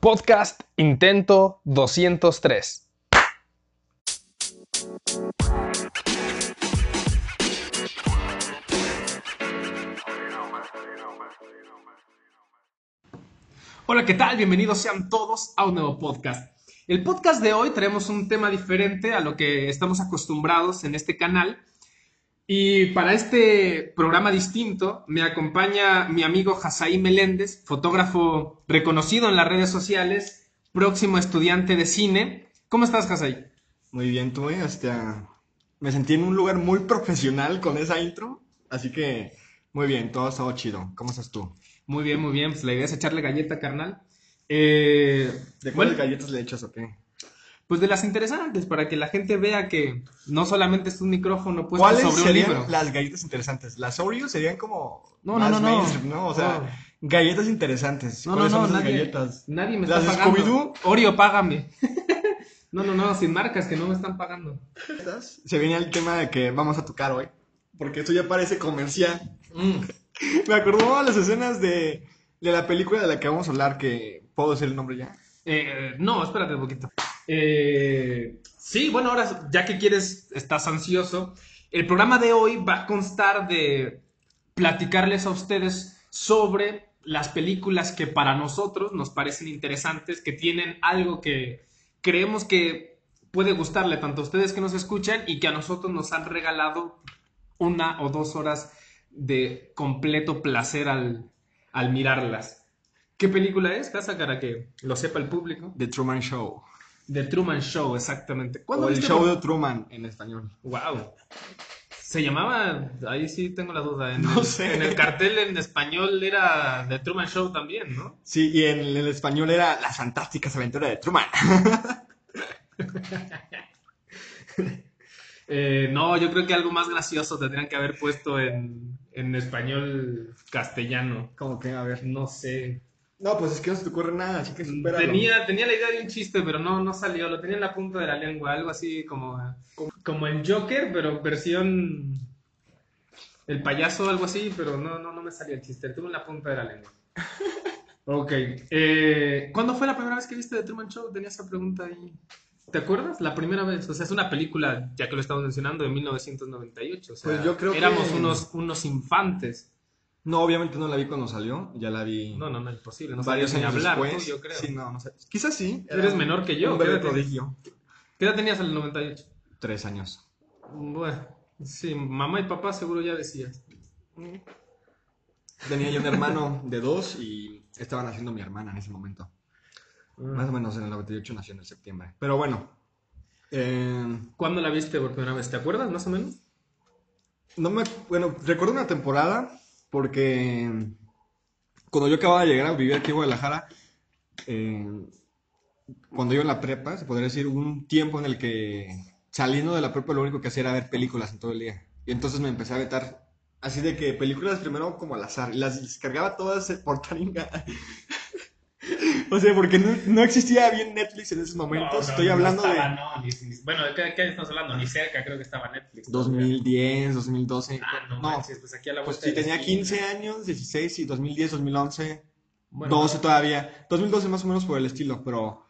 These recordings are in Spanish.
Podcast Intento 203. Hola, ¿qué tal? Bienvenidos sean todos a un nuevo podcast. El podcast de hoy traemos un tema diferente a lo que estamos acostumbrados en este canal. Y para este programa distinto me acompaña mi amigo Hasaí Meléndez, fotógrafo reconocido en las redes sociales, próximo estudiante de cine. ¿Cómo estás, Hasaí? Muy bien, tú, hasta me sentí en un lugar muy profesional con esa intro, así que muy bien, todo ha estado chido. ¿Cómo estás tú? Muy bien, muy bien. Pues la idea es echarle galleta, carnal. Eh, ¿De bueno, cuáles galletas le echas o qué? Pues de las interesantes, para que la gente vea que no solamente es un micrófono puesto ¿Cuáles sobre un serían libro. las galletas interesantes? Las Oreo serían como No, no, no, no. mainstream, ¿no? O sea, galletas interesantes. No, no, ¿Cuáles no, son esas nadie, galletas? nadie me ¿Las está de pagando. Scooby-Doo? Oreo, págame. no, no, no, sin marcas que no me están pagando. Se viene el tema de que vamos a tocar hoy, porque esto ya parece comercial. Mm. Me acordó las escenas de, de la película de la que vamos a hablar, que puedo decir el nombre ya. Eh, no, espérate un poquito. Eh, sí, bueno, ahora ya que quieres, estás ansioso. El programa de hoy va a constar de platicarles a ustedes sobre las películas que para nosotros nos parecen interesantes, que tienen algo que creemos que puede gustarle tanto a ustedes que nos escuchan y que a nosotros nos han regalado una o dos horas de completo placer al, al mirarlas. ¿Qué película es, Casa, para que lo sepa el público? The Truman Show. The Truman Show, exactamente. O el show por- de Truman en español. Wow. Se llamaba, ahí sí tengo la duda. En, No el, sé. en el cartel en español era The Truman Show también, ¿no? Sí, y en el español era Las fantásticas aventuras de Truman. Eh, no, yo creo que algo más gracioso tendrían que haber puesto en, en español castellano. Como que, a ver. No sé. No, pues es que no se te ocurre nada, así que supéralo. Tenía, tenía la idea de un chiste, pero no, no salió. Lo tenía en la punta de la lengua. Algo así como, como el Joker, pero versión. El payaso, algo así, pero no, no, no me salió el chiste. Lo tuve en la punta de la lengua. Ok. Eh, ¿Cuándo fue la primera vez que viste The Truman Show? Tenía esa pregunta ahí. ¿Te acuerdas? La primera vez. O sea, es una película, ya que lo estamos mencionando, de 1998. O sea, Pues yo creo que- éramos unos, unos infantes. No, obviamente no la vi cuando salió, ya la vi No, no, no, imposible. No varios años hablar, después. tú, yo creo. Sí, no, no sé. Quizás sí. Eres menor que yo, Un ¿qué bebé prodigio. ¿Qué edad tenías en el 98? Tres años. Bueno, sí, mamá y papá seguro ya decías. Tenía yo un hermano de dos y estaban haciendo mi hermana en ese momento. Más o menos en el 98 nació en el septiembre. Pero bueno. eh, ¿Cuándo la viste por primera vez? ¿Te acuerdas más o menos? No me, bueno, recuerdo una temporada porque cuando yo acababa de llegar a vivir aquí en Guadalajara, eh, cuando yo en la prepa, se podría decir, un tiempo en el que saliendo de la prepa lo único que hacía era ver películas en todo el día. Y entonces me empecé a vetar así de que películas primero como al azar, y las descargaba todas por Taringa. O sea, porque no, no existía bien Netflix en esos momentos. Estoy hablando de No, ni- ni- bueno, ¿de qué, qué estamos hablando? Ni cerca creo que estaba Netflix. 2010, 2012. Ah, no, no, manches, pues aquí a la pues vuelta sí, de la tenía esquina. 15 años, 16 y 2010, 2011, Bueno, 12 todavía. 2012 más o menos por el estilo, pero...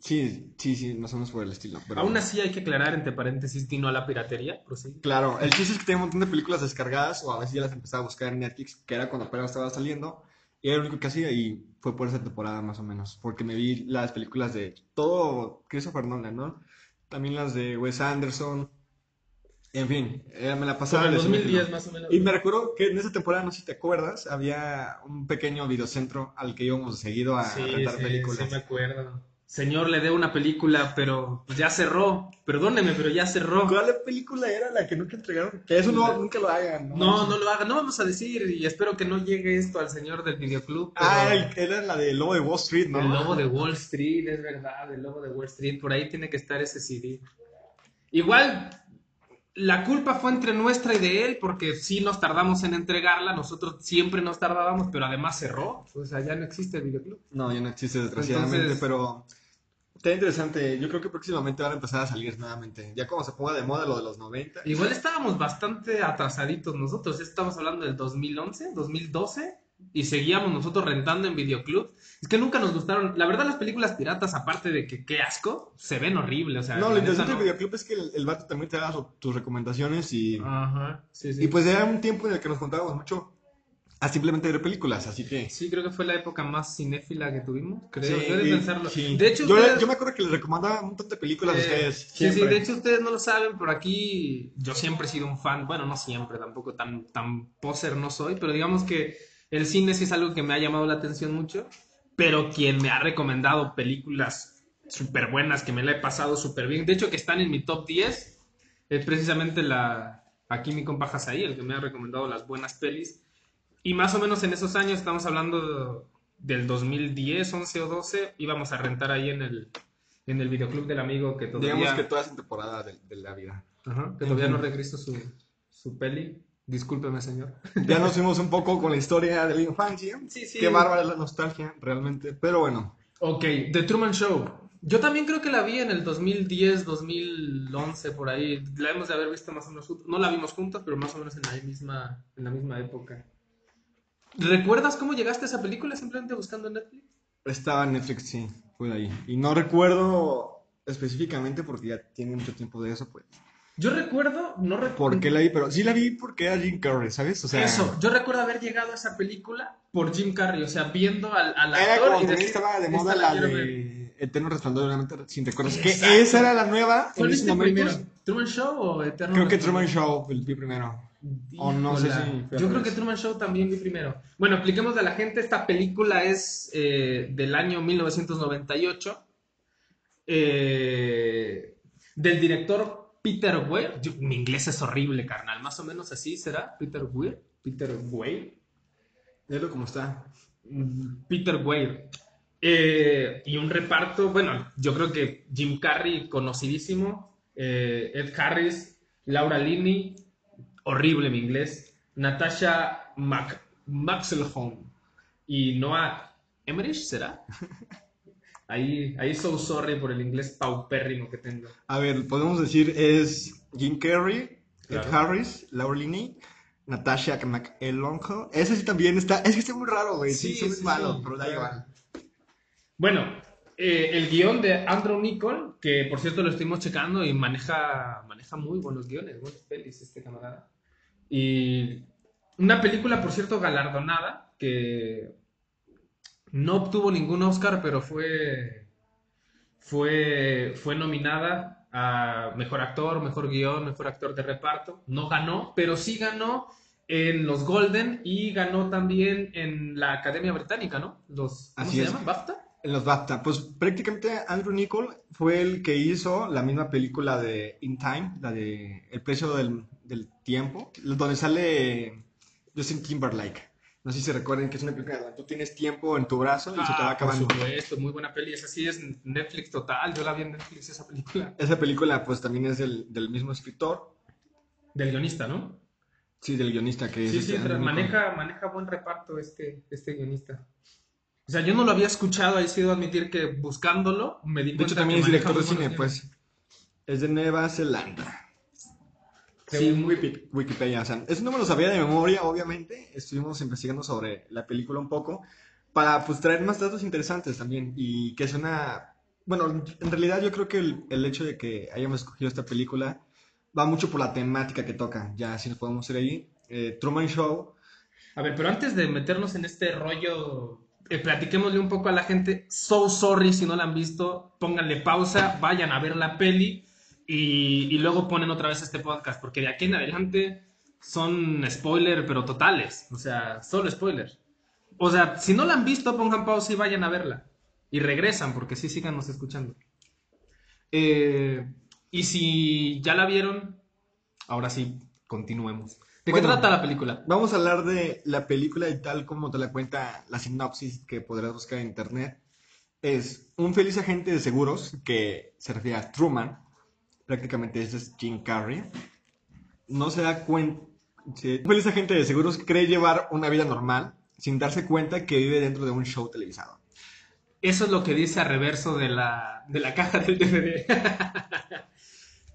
Sí, sí, sí, más o menos por el estilo. Pero... Aún así hay que aclarar entre paréntesis, Dino a la piratería, prosigue. Claro, el chiste es que tenía un montón de películas descargadas o a veces ya las empezaba a buscar en Netflix, que era cuando apenas estaba saliendo. Y era lo único que hacía y fue por esa temporada más o menos, porque me vi las películas de todo Christopher Nolan, ¿no? También las de Wes Anderson. En fin, eh, me la pasaba cinéfilo. 2010 más o menos. Y me recuerdo que en esa temporada, no sé si te acuerdas, había un pequeño videocentro al que íbamos seguido a Sí, rentar sí, películas. sí me acuerdo. Señor, le debo una película, pero pues ya cerró. Perdóneme, pero ya cerró. ¿Cuál película era la que nunca entregaron? Que eso no, nunca lo hagan. No, no lo haga, no vamos a decir y espero que no llegue esto al señor del videoclub. pero Ah, era la de Lobo de Wall Street, ¿no? el lobo de Wall Street, es verdad, el lobo de Wall Street, por ahí tiene que estar ese CD. Igual, la culpa fue entre nuestra y de él, porque sí nos tardamos en entregarla, nosotros siempre nos tardábamos, pero además cerró, o sea, ya no existe el videoclub. No, ya no existe desgraciadamente, Entonces- pero está interesante. Yo creo que próximamente van a empezar a salir nuevamente. Ya cuando se ponga de moda lo de los 90. Igual estábamos bastante atrasaditos nosotros, ya estamos hablando del 2011, 2012. Y seguíamos nosotros rentando en videoclub. Es que nunca nos gustaron. La verdad, las películas piratas, aparte de que qué asco, se ven horribles. O sea, No, lo interesante del no. videoclub es que el, el vato también te da su- tus recomendaciones y, Ajá, sí, sí. y pues era un tiempo en el que nos juntábamos mucho a simplemente ver películas, así que... Sí, creo que fue la época más cinéfila que tuvimos. Creo, Sí, yo de pensarlo. sí. De hecho, yo, ustedes- yo me acuerdo que les recomendaba un montón de películas a Eh, ustedes. Sí, sí, de hecho ustedes no lo saben, pero aquí yo siempre he sido un fan, bueno, no siempre, tampoco tan, tan poser no soy, pero digamos que el cine sí es algo que me ha llamado la atención mucho, pero quien me ha recomendado películas súper buenas, que me la he pasado súper bien, de hecho que están en mi top 10, es precisamente la, aquí mi compa ahí, el que me ha recomendado las buenas pelis, y más o menos en esos años, estamos hablando del 2010, 11 o 12, íbamos a rentar ahí en el, en el videoclub del amigo que todavía, Digamos que toda esa temporada de, de la vida. Ajá, que todavía no regreso su, su peli. Discúlpeme, señor. Ya nos fuimos un poco con la historia de la infancia. Sí, sí. Qué bárbara es la nostalgia, realmente. Pero bueno, Ok, The Truman Show. Yo también creo que la vi en el 2010, 2011, por ahí. La hemos de haber visto más o menos juntos. No la vimos juntos, pero más o menos en la misma, en la misma época. ¿Recuerdas cómo llegaste a esa película simplemente buscando en Netflix? estaba en Netflix, sí, fue de ahí. Y no recuerdo específicamente porque ya tiene mucho tiempo de eso, pues. Yo recuerdo, no recuerdo. ¿Por qué la vi? Pero sí la vi porque era Jim Carrey, ¿sabes? O sea, Eso, yo recuerdo haber llegado a esa película por Jim Carrey, o sea, viendo al, al Era actor cuando y también decir, estaba de "Esta moda la la quiero ver". de Eterno Resplandor de una mente sin recuerdos. Que Exacto. esa era la nueva ¿Cuál en primero? ¿Truman Show o Eterno Creo que? Truman Show vi primero. O no sé si Yo creo que Truman Show también vi primero. Bueno, expliquemos a la gente, esta película es eh, del año 1998, eh, del director Peter Weir. Yo- mi inglés es horrible, carnal, más o menos así será, Peter Weir. Peter Weir. Velo como está. Peter Weir. Eh, y un reparto, bueno, yo creo que Jim Carrey, conocidísimo, eh, Ed Harris, Laura Linney, horrible mi inglés, Natasha Mac Maxelholm y Noah Emmerich, ¿será? Ahí, ahí so sorry por el inglés paupérrimo que tengo. A ver, podemos decir es Jim Carrey, Ed Claro. Harris, Laura Linney, Natasha McElonjo. Ese sí también está. Es que está muy raro, güey. Sí, Sí, sí, malo, sí. pero da igual. Bueno, eh, el guion de Andrew Nichol, que por cierto lo estuvimos checando y maneja, maneja muy buenos guiones, buenas pelis este camarada. Y una película, por cierto, galardonada, que no obtuvo ningún Oscar, pero fue, fue, fue nominada a Mejor Actor, Mejor Guión, Mejor Actor de Reparto. No ganó, pero sí ganó en los Golden y ganó también en la Academia Británica, ¿no? Los, ¿Cómo Así se es. llama? ¿BAFTA? En los BAFTA. Pues prácticamente Andrew Nichol fue el que hizo la misma película de In Time, la de El precio del, del tiempo, donde sale Justin Timberlake. No sé si se recuerden que es una película donde tú tienes tiempo en tu brazo y se te va Ah, por acabando. supuesto, muy buena peli. Esa sí es Netflix total. Yo la vi en Netflix, esa película. Esa película pues también es del, del mismo escritor, Del guionista, ¿no? sí, del guionista que es Sí, este sí, Nichol. maneja, maneja buen reparto este, este guionista. O sea, yo no lo había escuchado, ahí sí debo admitir que buscándolo me di De cuenta hecho también que es director de cine, pues. Es de Nueva Zelanda. Sí. Según Wiki- Wikipedia. O sea, eso no me lo sabía de memoria, obviamente. Estuvimos investigando sobre la película un poco para pues traer más datos interesantes también. Y que es una... Bueno, en realidad yo creo que el, el hecho de que hayamos escogido esta película va mucho por la temática que toca. Ya, si nos podemos ir ahí. Eh, Truman Show. A ver, pero antes de meternos en este rollo, eh, platiquémosle un poco a la gente. So sorry si no la han visto, pónganle pausa, vayan a ver la peli y, y luego ponen otra vez este podcast, porque de aquí en adelante son spoiler, pero totales. O sea, solo spoiler. O sea, si no la han visto, pongan pausa y vayan a verla. Y regresan, porque sí, síganos escuchando. Eh, y si ya la vieron, ahora sí, continuemos. ¿De Bueno. qué trata la película? Vamos a hablar de la película y tal como te la cuenta la sinopsis que podrás buscar en internet. Es un feliz agente de seguros que se refiere a Truman. Prácticamente ese es Jim Carrey. No se da cuenta. Feliz agente de seguros cree llevar una vida normal sin darse cuenta que vive dentro de un show televisado. Eso es lo que dice a reverso de la, de la caja del DVD.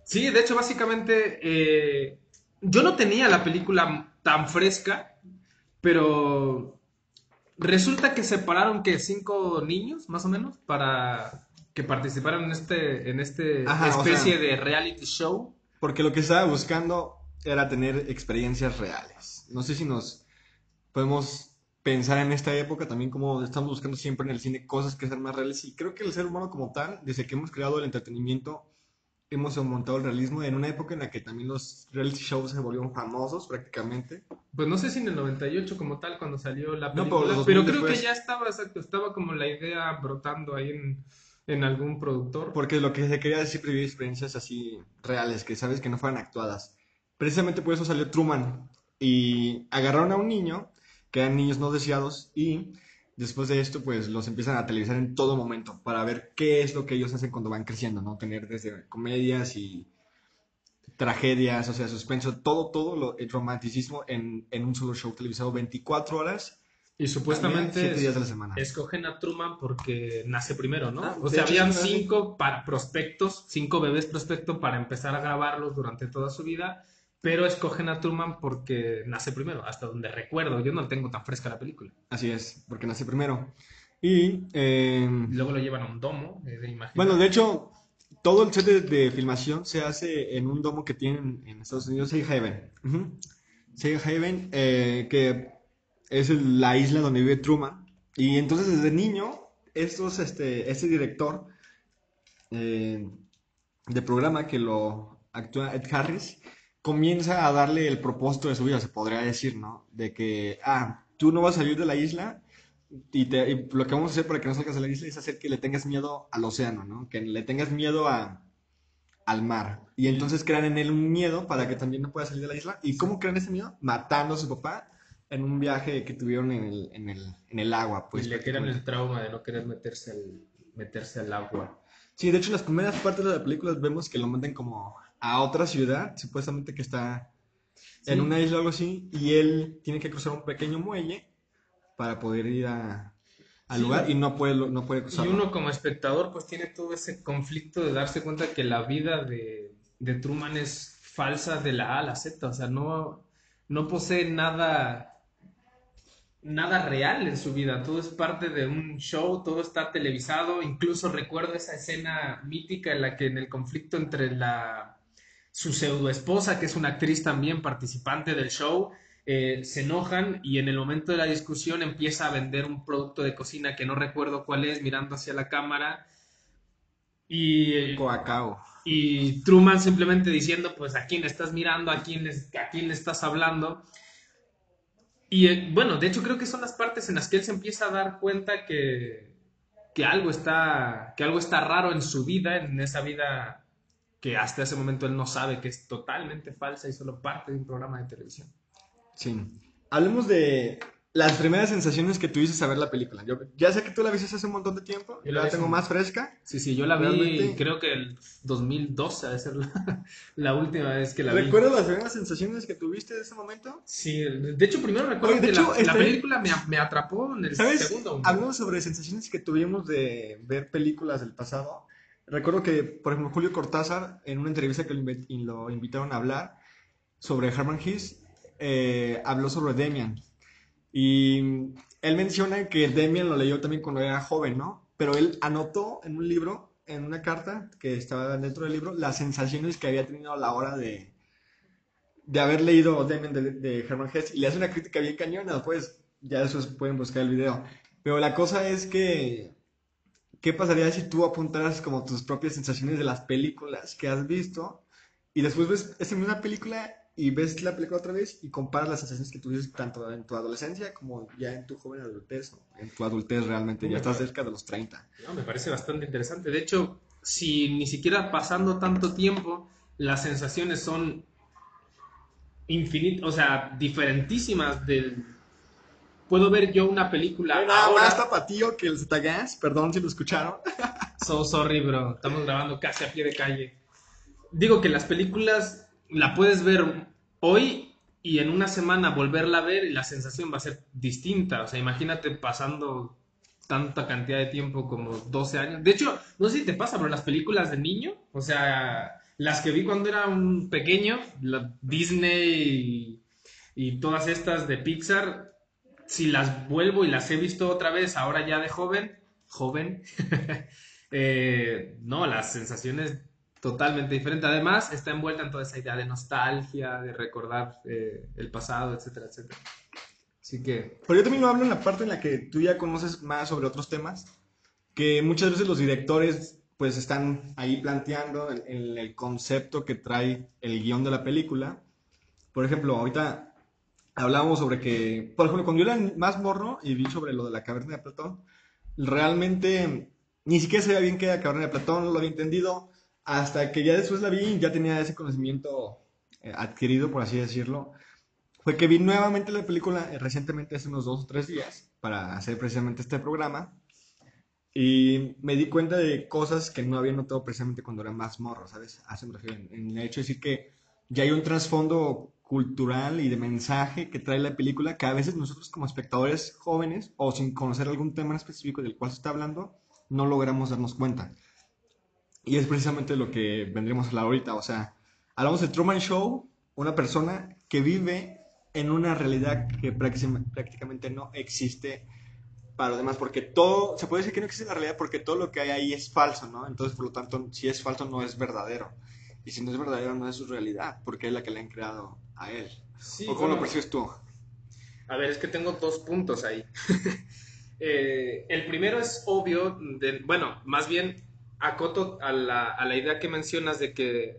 sí, de hecho, básicamente, eh, yo no tenía la película tan fresca, pero Resulta que separaron que cinco niños, más o menos, para que participaran en este, en este Ajá, o especie sea- de reality show. Porque lo que estaba buscando era tener experiencias reales. No sé si nos podemos pensar en esta época también como estamos buscando siempre en el cine cosas que sean más reales. Y creo que el ser humano como tal, desde que hemos creado el entretenimiento, hemos aumentado el realismo en una época en la que también los reality shows se volvieron famosos prácticamente. Pues no sé si en el 98 como tal, cuando salió la No, película, pero los pero 2000 creo que después. ya estaba, exacto, estaba como la idea brotando ahí en, en algún productor. Porque lo que se quería siempre vivir experiencias así reales, que sabes que no fueran actuadas. Precisamente por eso salió Truman. Y agarraron a un niño, que eran niños no deseados, y después de esto, pues los empiezan a televisar en todo momento para ver qué es lo que ellos hacen cuando van creciendo, ¿no? Tener desde comedias y tragedias, o sea, suspenso, todo, todo lo, el romanticismo en, en un solo show televisado 24 horas, Y supuestamente 7 días de la semana. escogen a Truman porque nace primero, ¿no? Ah, o sea, habían nace. cinco para prospectos, cinco bebés prospecto para empezar a grabarlos durante toda su vida, pero escogen a Truman porque nace primero, hasta donde recuerdo. Yo no tengo tan fresca la película. Así es, porque nací primero. Y... em, Luego lo llevan a un domo, eh. Bueno, de hecho, todo el set de, de filmación se hace en un domo que tienen en Estados Unidos, Safe Haven. Ujú. Safe Haven, eh, que es la isla donde vive Truman. Y entonces desde niño, estos, este, este director eh, de programa que lo actúa Ed Harris, comienza a darle el propósito de su vida, se podría decir, ¿no? De que, ah, tú no vas a salir de la isla y, te- y lo que vamos a hacer para que no salgas de la isla es hacer que le tengas miedo al océano, ¿no? Que le tengas miedo a, al mar. Y entonces crean en él un miedo para que también no pueda salir de la isla. ¿Y cómo crean ese miedo? Matando a su papá en un viaje que tuvieron en el, en el, en el agua, pues. y le crean el trauma de no querer meterse al, meterse al agua. Sí, de hecho, en las primeras partes de la película vemos que lo meten como a otra ciudad, supuestamente que está en Sí. una isla o algo así, y él tiene que cruzar un pequeño muelle para poder ir a- al Sí. lugar y no puede, no puede Y cruzarlo. uno como espectador pues tiene todo ese conflicto de darse cuenta que la vida de, de Truman es falsa de la A a la Z, o sea, no, no posee nada, nada real en su vida, todo es parte de un show, todo está televisado, incluso recuerdo esa escena mítica en la que en el conflicto entre la su pseudo esposa, que es una actriz también participante del show, eh, se enojan y en el momento de la discusión empieza a vender un producto de cocina que no recuerdo cuál es, mirando hacia la cámara. Y, Coacao. y Truman simplemente diciendo, pues, ¿a quién estás mirando? ¿A quién, les- a quién le estás hablando? Y eh, bueno, de hecho creo que son las partes en las que él se empieza a dar cuenta que, que, algo está, que algo está raro en su vida, en esa vida que hasta ese momento él no sabe que es totalmente falsa y solo parte de un programa de televisión. Sí. Hablemos de las primeras sensaciones que tuviste al ver la película. Yo ya sé que tú la viste hace un montón de tiempo, Yo la tengo más fresca. Sí, sí, yo la vi, Realmente- creo que el 2012 ha de ser la, la última vez que la vi. ¿Recuerdas las primeras sensaciones que tuviste de ese momento? Sí, de hecho primero recuerdo Oye, de que hecho, la, la película me, me atrapó en el ¿Sabes? segundo. Hablamos sobre sensaciones que tuvimos de ver películas del pasado. Recuerdo que, por ejemplo, Julio Cortázar, en una entrevista que lo, invitaron a hablar sobre Herman Hesse, eh, habló sobre Demian. Y él menciona que Demian lo leyó también cuando era joven, ¿no? Pero él anotó en un libro, en una carta que estaba dentro del libro, las sensaciones que había tenido a la hora de, de haber leído Demian de, de Herman Hesse. Y le hace una crítica bien cañona, pues ya después pueden buscar el video. Pero la cosa es que, ¿qué pasaría si tú apuntaras como tus propias sensaciones de las películas que has visto y después ves esa misma película y ves la película otra vez y comparas las sensaciones que tuviste tanto en tu adolescencia como ya en tu joven adultez, o en tu adultez realmente, ya estás cerca de los 30. No, me parece bastante interesante. De hecho, si ni siquiera pasando tanto tiempo, las sensaciones son infinitas, o sea, diferentísimas del... Puedo ver yo una película Nada ahora... más tapatío que el Zetagas, perdón si lo escucharon. So sorry, bro. Estamos grabando casi a pie de calle. Digo que las películas la puedes ver hoy y en una semana volverla a ver y la sensación va a ser distinta. O sea, imagínate pasando tanta cantidad de tiempo como 12 años. De hecho, no sé si te pasa, pero las películas de niño, o sea, las que vi cuando era un pequeño, la Disney y, todas estas de Pixar, si las vuelvo y las he visto otra vez, ahora ya de joven, joven, eh, no, las sensaciones totalmente diferentes. Además, está envuelta en toda esa idea de nostalgia, de recordar eh, el pasado, etcétera, etcétera. Así que... Pero yo también lo hablo en la parte en la que tú ya conoces más sobre otros temas, que muchas veces los directores pues están ahí planteando en, el concepto que trae el guion de la película. Por ejemplo, ahorita hablábamos sobre que, por ejemplo, cuando yo era más morro y vi sobre lo de la caverna de Platón, realmente ni siquiera sabía bien qué era la caverna de Platón, lo había entendido, hasta que ya después la vi ya tenía ese conocimiento eh, adquirido, por así decirlo. Fue que vi nuevamente la película eh, recientemente, hace unos dos o tres días, para hacer precisamente este programa. Y me di cuenta de cosas que no había notado precisamente cuando era más morro, ¿sabes? Hace me refiero en el hecho de decir que ya hay un trasfondo cultural y de mensaje que trae la película que a veces nosotros como espectadores jóvenes o sin conocer algún tema específico del cual se está hablando, no logramos darnos cuenta. Y es precisamente lo que vendremos a hablar ahorita. O sea, hablamos de Truman Show, una persona que vive en una realidad que prácticamente no existe para los demás, porque todo, se puede decir que no existe la realidad porque todo lo que hay ahí es falso, ¿no? Entonces, por lo tanto, si es falso, no es verdadero. Y si no es verdadero, no es su realidad, porque es la que le han creado a él. ¿O cómo lo percibes tú? A ver, es que tengo dos puntos ahí. Eh, el primero es obvio, de, bueno, más bien acoto a la, a la idea que mencionas de que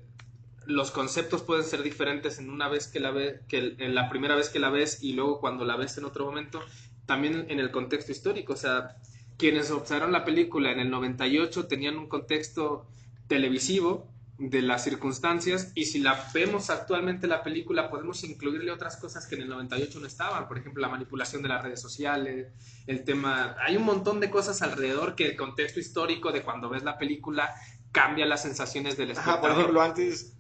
los conceptos pueden ser diferentes en una vez que la ves, que en la primera vez que la ves y luego cuando la ves en otro momento también en el contexto histórico. O sea, quienes observaron la película en el 98 tenían un contexto televisivo de las circunstancias y si la vemos actualmente la película podemos incluirle otras cosas que en el 98 no estaban, por ejemplo la manipulación de las redes sociales, el tema, hay un montón de cosas alrededor que el contexto histórico de cuando ves la película cambia las sensaciones del espectador. por ejemplo, antes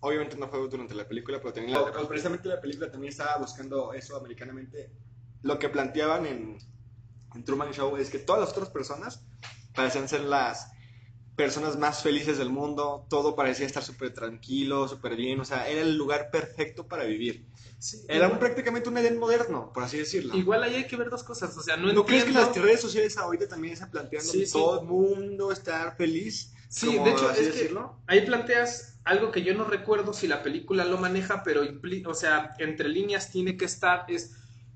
obviamente no fue durante la película, pero también precisamente la película también estaba buscando eso americanamente lo que planteaban en, Truman Show es que todas las otras personas parecían ser las personas más felices del mundo, todo parecía estar súper tranquilo, súper bien, o sea, era el lugar perfecto para vivir. era prácticamente un Edén moderno, por así decirlo. Igual ahí hay que ver dos cosas, o sea, no, ¿No crees que las redes sociales ahorita también están planteando todo el mundo estar feliz? Sí, de hecho, es que ahí planteas algo que yo no recuerdo si la película lo maneja, pero, o sea, entre líneas tiene que estar, es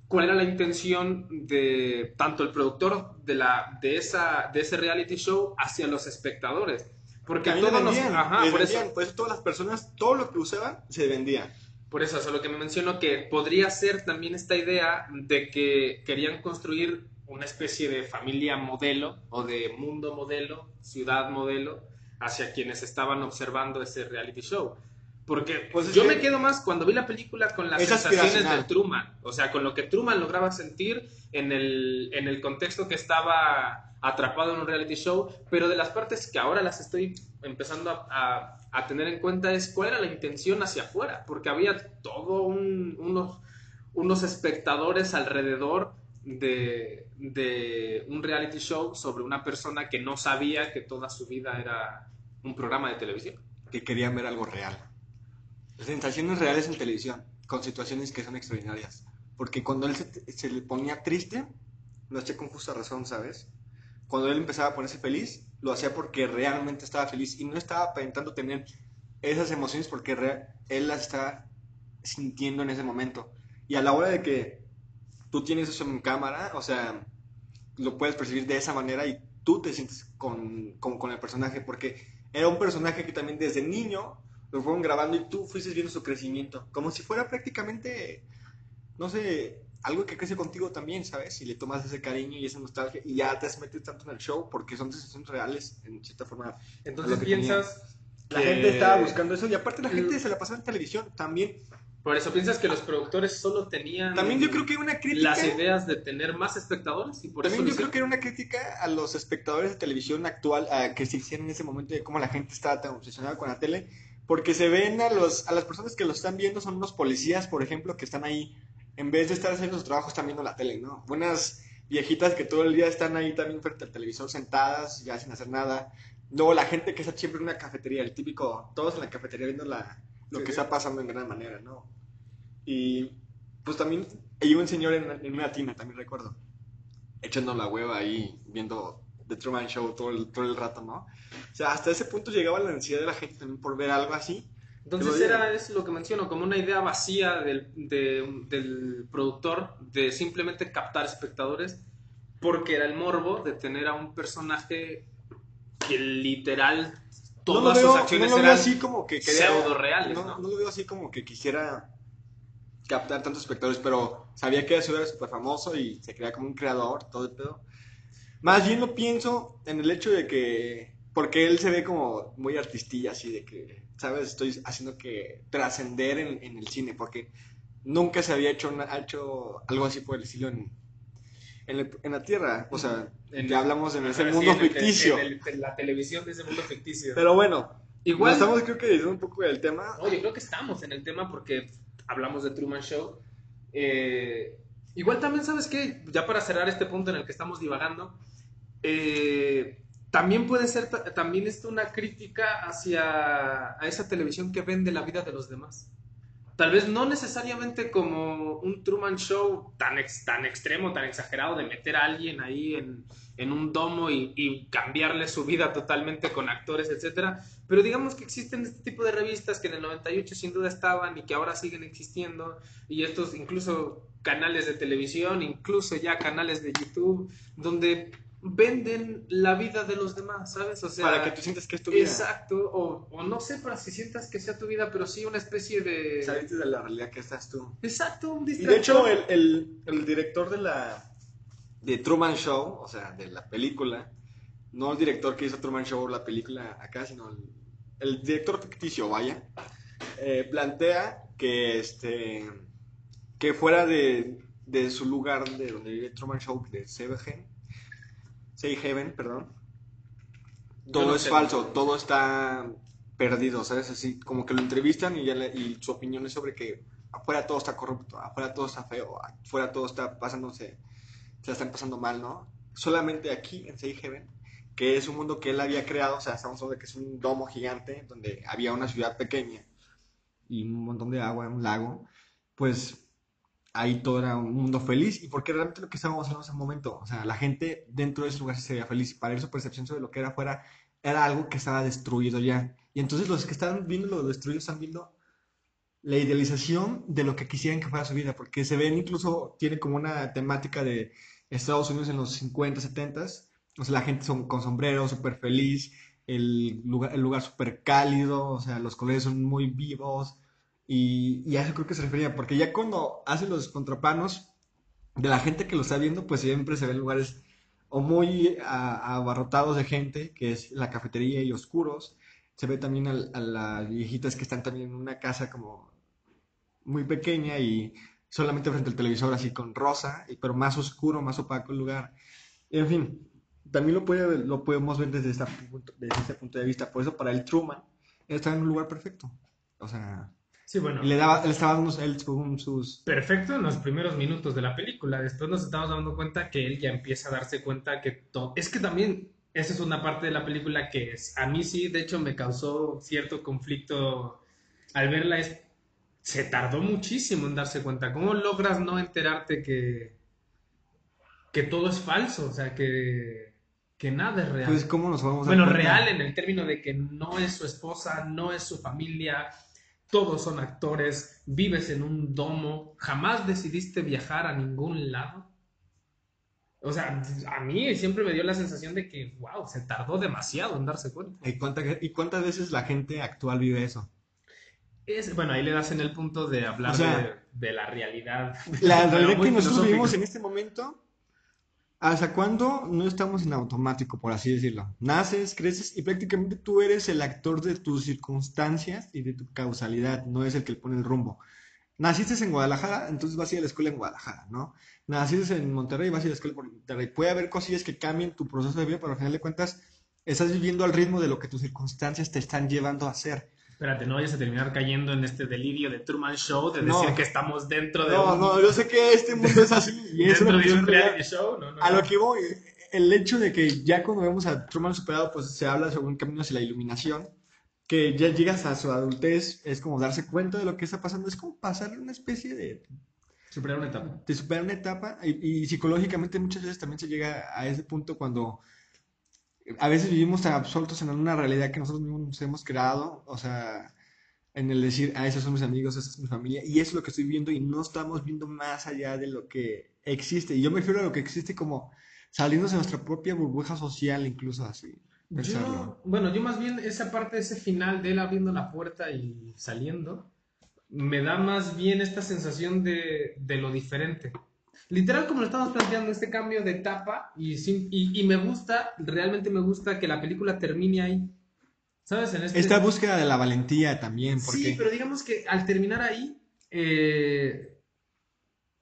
cuál era la intención de tanto el productor de, la, de, esa, de ese reality show hacia los espectadores. Porque todos nos... Ajá, por, eso, por eso todas las personas, todo lo que usaban, se vendía. Por eso, eso es lo que me menciono, que podría ser también esta idea de que querían construir una especie de familia modelo o de mundo modelo, ciudad modelo, hacia quienes estaban observando ese reality show. Porque pues yo me quedo más cuando vi la película con las sensaciones de Truman, o sea, con lo que Truman lograba sentir en el, en el contexto que estaba atrapado en un reality show, pero de las partes que ahora las estoy empezando a, a, tener en cuenta es cuál era la intención hacia afuera, porque había todo un, unos, unos espectadores alrededor de, de un reality show sobre una persona que no sabía que toda su vida era un programa de televisión. Que querían ver algo real sensaciones reales en televisión, con situaciones que son extraordinarias. Porque cuando él se, le ponía triste, lo hacía con justa razón, ¿sabes? Cuando él empezaba a ponerse feliz, lo hacía porque realmente estaba feliz y no estaba aparentando tener esas emociones porque él las estaba sintiendo en ese momento. Y a la hora de que tú tienes eso en cámara, o sea, lo puedes percibir de esa manera y tú te sientes con, con el personaje, porque era un personaje que también desde niño lo fueron grabando y tú fuiste viendo su crecimiento, como si fuera prácticamente, no sé, algo que crece contigo también, ¿sabes? Y le tomas ese cariño y esa nostalgia y ya te has metido tanto en el show porque son sensaciones reales, en cierta forma. Entonces piensas... La gente estaba buscando eso y aparte la gente se la pasaba en televisión también. Por eso piensas que los productores solo tenían. También yo creo que una crítica. Las ideas de tener más espectadores y por También yo creo que era una crítica a los espectadores de televisión actual a que se hicieron en ese momento de cómo la gente estaba tan obsesionada con la tele porque se ven a, los, a las personas que lo están viendo, son unos policías, por ejemplo, que están ahí, en vez de estar haciendo sus trabajos, están viendo la tele, ¿no? Buenas viejitas que todo el día están ahí también frente al televisor sentadas, ya sin hacer nada. Luego la gente que está siempre en una cafetería, el típico, todos en la cafetería viendo la, lo que está pasando en gran manera, ¿no? Y pues también Y un señor en, en una tina, también recuerdo, echando la hueva ahí, viendo The Truman Show todo el, todo el rato, ¿no? O sea, hasta ese punto llegaba la necesidad de la gente también por ver algo así. Entonces era es lo que menciono, como una idea vacía del, de- del productor de simplemente captar espectadores, porque era el morbo de tener a un personaje que literal No todas veo- sus acciones no eran así como que quería- pseudo-reales, no, ¿no? no lo veo así como que quisiera captar tantos espectadores, pero sabía que era súper famoso y se creía como un creador, todo el pedo. Más bien lo pienso en el hecho de que, porque él se ve como muy artistilla, así de que, ¿sabes? Estoy haciendo que trascender en, en el cine, porque nunca se había hecho, una- hecho algo así por el estilo en, en, el- en la Tierra. O sea, En- ya hablamos en ese sí, mundo ficticio. en el- en la televisión de ese mundo ficticio. Pero bueno, Igual, estamos creo que desviando un poco del tema. Oye, creo que estamos en el tema porque hablamos de Truman Show. Eh, igual también, ¿sabes qué? Ya para cerrar este punto en el que estamos divagando, eh, también puede ser ta- también esto una crítica hacia a esa televisión que vende la vida de los demás. Tal vez no necesariamente como un Truman Show tan, tan extremo, tan exagerado de meter a alguien ahí en, en un domo y, y cambiarle su vida totalmente con actores, etcétera. Pero digamos que existen este tipo de revistas que en el 98 sin duda estaban y que ahora siguen existiendo. Y estos incluso canales de televisión, incluso ya canales de YouTube, donde venden la vida de los demás, ¿sabes? O sea, para que tú sientas que es tu vida. Exacto, o, o no sé, para si sientas que sea tu vida, pero sí una especie de... Saliste de la realidad que estás tú. Exacto, un Y distractor. de hecho, el, el, el director de la de Truman Show, o sea, de la película, no el director que hizo Truman Show, la película acá, sino el, el director ficticio, vaya, eh, plantea que este que fuera de, de su lugar de donde vive Truman Show, de Say Heaven, perdón, todo no es sé. falso, todo está perdido, ¿sabes? Así como que lo entrevistan y, ya le- y su opinión es sobre que afuera todo está corrupto, afuera todo está feo, afuera todo está pasándose, se la están pasando mal, ¿no? Solamente aquí en Say Heaven, que es un mundo que él había creado, o sea, estamos hablando de que es un domo gigante donde había una ciudad pequeña y un montón de agua, un lago, pues ahí todo era un mundo feliz. Y porque realmente lo que estábamos haciendo en ese momento, o sea, la gente dentro de ese lugar se veía feliz, para él su percepción sobre lo que era afuera era algo que estaba destruido ya. Y entonces los que estaban viendo lo destruido están viendo la idealización de lo que quisieran que fuera su vida, porque se ven incluso, tiene como una temática de Estados Unidos en los 50, 70, o sea, la gente son, con sombrero, súper feliz, el lugar, el lugar súper cálido, o sea, los colores son muy vivos, y, y a eso creo que se refería, porque ya cuando hacen los contraplanos de la gente que lo está viendo, pues siempre se ven lugares o muy a- abarrotados de gente, que es la cafetería y oscuros. Se ve también al- a, las viejitas que están también en una casa como muy pequeña y solamente frente al televisor así con rosa, pero más oscuro, más opaco el lugar. En fin, también lo, puede, lo podemos ver desde, esta punto, desde este punto de vista. Por eso para el Truman está en un lugar perfecto. O sea, Sí, bueno. le, daba, le estaba dando él según sus... Perfecto en los primeros minutos de la película. Después nos estamos dando cuenta que él ya empieza a darse cuenta que todo... Es que también esa es una parte de la película que es, a mí sí, de hecho, me causó cierto conflicto al verla. Es, se tardó muchísimo en darse cuenta. ¿Cómo logras no enterarte que, que todo es falso? O sea, que, que nada es real. Pues, ¿cómo nos vamos a Bueno, real en el término de que no es su esposa, no es su familia, todos son actores, vives en un domo, jamás decidiste viajar a ningún lado. O sea, a mí siempre me dio la sensación de que, wow, se tardó demasiado en darse cuenta. ¿Y, cuánta- ¿Y cuántas veces la gente actual vive eso? Es, bueno, ahí le das en el punto de hablar O sea, de, de la realidad. La realidad que nosotros vivimos en este momento, ¿hasta cuándo no estamos en automático, por así decirlo? Naces, creces y prácticamente tú eres el actor de tus circunstancias y de tu causalidad, no es el que pone el rumbo. Naciste en Guadalajara, entonces vas a ir a la escuela en Guadalajara, ¿no? Naciste en Monterrey, vas a ir a la escuela en Monterrey. Puede haber cosillas que cambien tu proceso de vida, pero al final de cuentas estás viviendo al ritmo de lo que tus circunstancias te están llevando a hacer. Espérate, no vayas a terminar cayendo en este delirio de Truman Show, de No. decir que estamos dentro de No, un, no, yo sé que este mundo es así y es dentro una de un reality show. No, no, A no. lo que voy, el hecho de que ya cuando vemos a Truman superado, pues se habla sobre un camino hacia la iluminación, que ya llegas a su adultez, es como darse cuenta de lo que está pasando, es como pasar una especie de, Superar una etapa. Te supera una etapa y, y psicológicamente muchas veces también se llega a ese punto cuando a veces vivimos tan absortos en una realidad que nosotros mismos nos hemos creado, o sea, en el decir, ah, esos son mis amigos, esa es mi familia, y eso es lo que estoy viendo y no estamos viendo más allá de lo que existe. Y yo me refiero a lo que existe como saliéndose de nuestra propia burbuja social, incluso así. Bueno, yo más bien esa parte, ese final de él abriendo la puerta y saliendo, me da más bien esta sensación de, de lo diferente. Literal, como lo estamos planteando, este cambio de etapa, y, y, y, me gusta, realmente me gusta que la película termine ahí. ¿Sabes? En este... Esta búsqueda de la valentía también. Porque... Sí, pero digamos que al terminar ahí, eh,